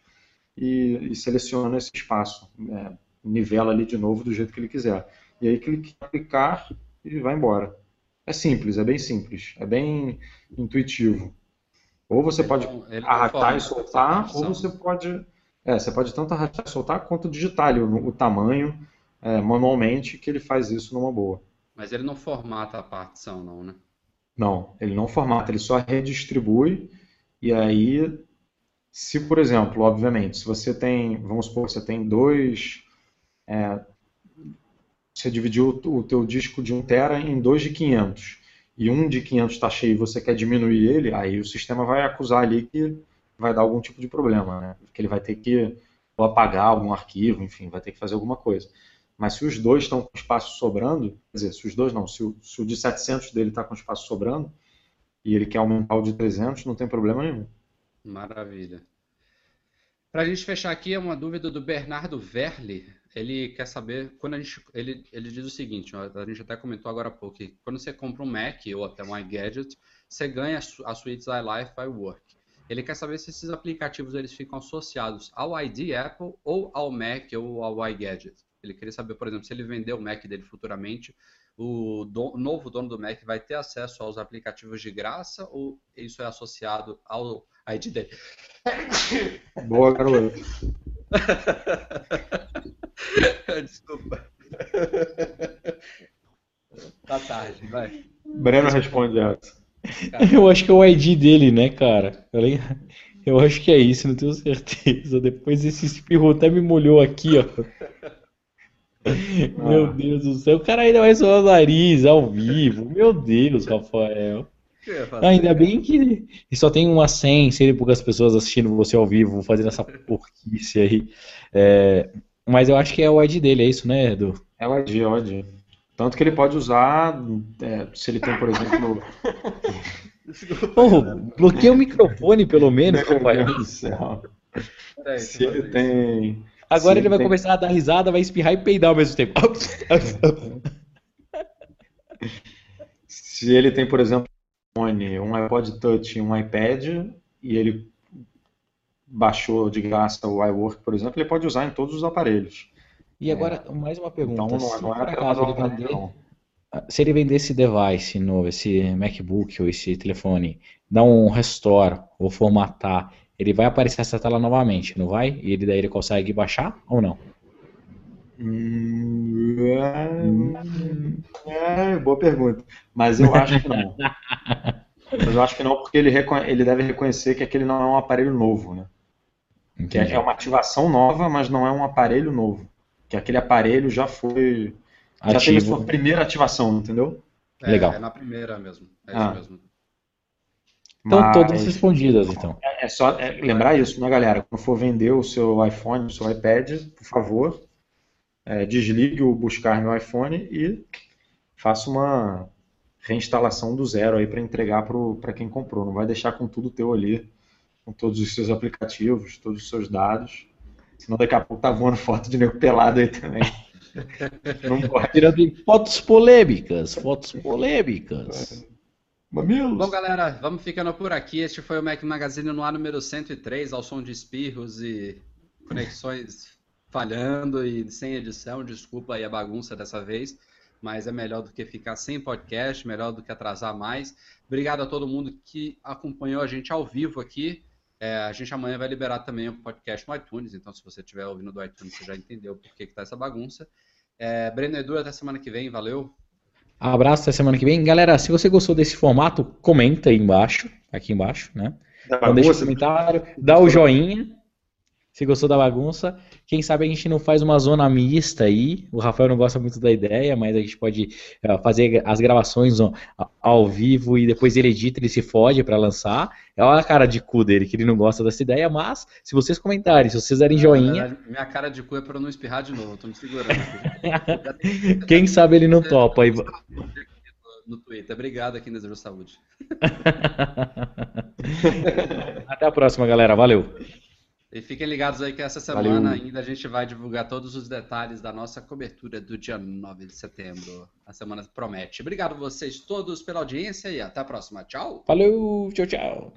e, e, seleciona esse espaço, é, nivela ali de novo do jeito que ele quiser. E aí clica em aplicar e vai embora. É simples, é bem simples, é bem intuitivo. Ou você pode arrastar e soltar, ou você pode, é, você pode tanto arrastar e soltar quanto digitar ali o, o tamanho é, manualmente, que ele faz isso numa boa. Mas ele não formata a partição, não, né? Não, ele não formata, ele só redistribui. E aí, se por exemplo, obviamente, se você tem, vamos supor, você tem dois, é, você dividiu o, teu disco de 1 tera em dois de 500 e um de 500 está cheio e você quer diminuir ele, aí o sistema vai acusar ali que vai dar algum tipo de problema, né? Que ele vai ter que apagar algum arquivo, enfim, vai ter que fazer alguma coisa. Mas se os dois estão com espaço sobrando, quer dizer, se os dois não, se o, se o de 700 dele está com espaço sobrando e ele quer aumentar o de 300, não tem problema nenhum. Maravilha. Para a gente fechar aqui, é uma dúvida do Bernardo Verli ele quer saber, quando a gente, ele, ele diz o seguinte, a gente até comentou agora há pouco, que quando você compra um Mac ou até um iGadget, você ganha a suíte iLife iWork. Ele quer saber se esses aplicativos eles ficam associados ao ID Apple ou ao Mac ou ao iGadget. Ele queria saber, por exemplo, se ele vender o Mac dele futuramente, o novo dono do Mac vai ter acesso aos aplicativos de graça ou isso é associado ao ID dele? Boa, garoto. Desculpa. Tá tarde, vai. Breno responde essa. Eu acho que é o ID dele, né, cara? Eu acho que é isso, não tenho certeza. Depois esse espirro até me molhou aqui, ó. Meu ah. Deus do céu, o cara ainda vai soar o nariz ao vivo. Meu Deus, Rafael. Ainda bem que só tem uma 100, e poucas pessoas assistindo você ao vivo, fazendo essa porquice aí. É, mas eu acho que é o ID dele, é isso, né, Edu? É o ID, é o ID. Tanto que ele pode usar, é, se ele tem, por exemplo. Porra, bloqueia o microfone, pelo menos, Meu Deus do céu. Se ele tem. Agora se ele vai tem... começar a dar risada, vai espirrar e peidar ao mesmo tempo. se ele tem, por exemplo, um iPod Touch e um iPad, e ele baixou de graça o iWork, por exemplo, ele pode usar em todos os aparelhos. E agora, é. mais uma pergunta. Então, não, não é caso ele vender, não. Ah, se ele vender esse device novo, esse MacBook ou esse telefone, dar um restore ou formatar, ele vai aparecer essa tela novamente, não vai? E ele daí ele consegue baixar ou não? Hum, é, é, boa pergunta. Mas eu acho que não. Mas eu acho que não, porque ele, ele deve reconhecer que aquele não é um aparelho novo, né? Que é, é uma ativação nova, mas não é um aparelho novo. Que aquele aparelho já foi. Ativo. Já teve sua primeira ativação, entendeu? É, Legal. É na primeira mesmo. É ah. isso mesmo. Estão mas... todas respondidas, então. É, é só é, lembrar isso, né, galera? Quando for vender o seu iPhone, o seu iPad, por favor, é, desligue o buscar no iPhone e faça uma reinstalação do zero aí para entregar para quem comprou. Não vai deixar com tudo teu ali com todos os seus aplicativos, todos os seus dados. Senão daqui a pouco tá voando foto de nego pelado aí também. Não pode. Tirando fotos polêmicas, fotos polêmicas. Mamilos. Bom, galera, vamos ficando por aqui. Este foi o Mac Magazine no ar número 103, ao som de espirros e conexões falhando e sem edição. Desculpa aí a bagunça dessa vez, mas é melhor do que ficar sem podcast, melhor do que atrasar mais. Obrigado a todo mundo que acompanhou a gente ao vivo aqui. É, a gente amanhã vai liberar também o podcast no iTunes, então se você estiver ouvindo do iTunes, você já entendeu por que, está essa bagunça. É, Breno Edu, até semana que vem, valeu. Abraço, até semana que vem. Galera, se você gostou desse formato, comenta aí embaixo, aqui embaixo, né? Então, deixa um comentário, dá o joinha, se gostou da bagunça. Quem sabe a gente não faz uma zona mista aí. O Rafael não gosta muito da ideia, mas a gente pode uh, fazer as gravações ao vivo e depois ele edita, ele se fode para lançar. É uma cara de cu dele que ele não gosta dessa ideia, mas se vocês comentarem, se vocês derem joinha. Minha cara de cu é para não espirrar de novo, tô me segurando. Quem sabe ele não topa aí. No Twitter. Obrigado aqui, Desejo Saúde. Até a próxima, galera. Valeu. E fiquem ligados aí que essa semana Valeu. ainda a gente vai divulgar todos os detalhes da nossa cobertura do dia 9 de setembro. A semana promete. Obrigado vocês todos pela audiência e até a próxima. Tchau. Valeu, tchau, tchau.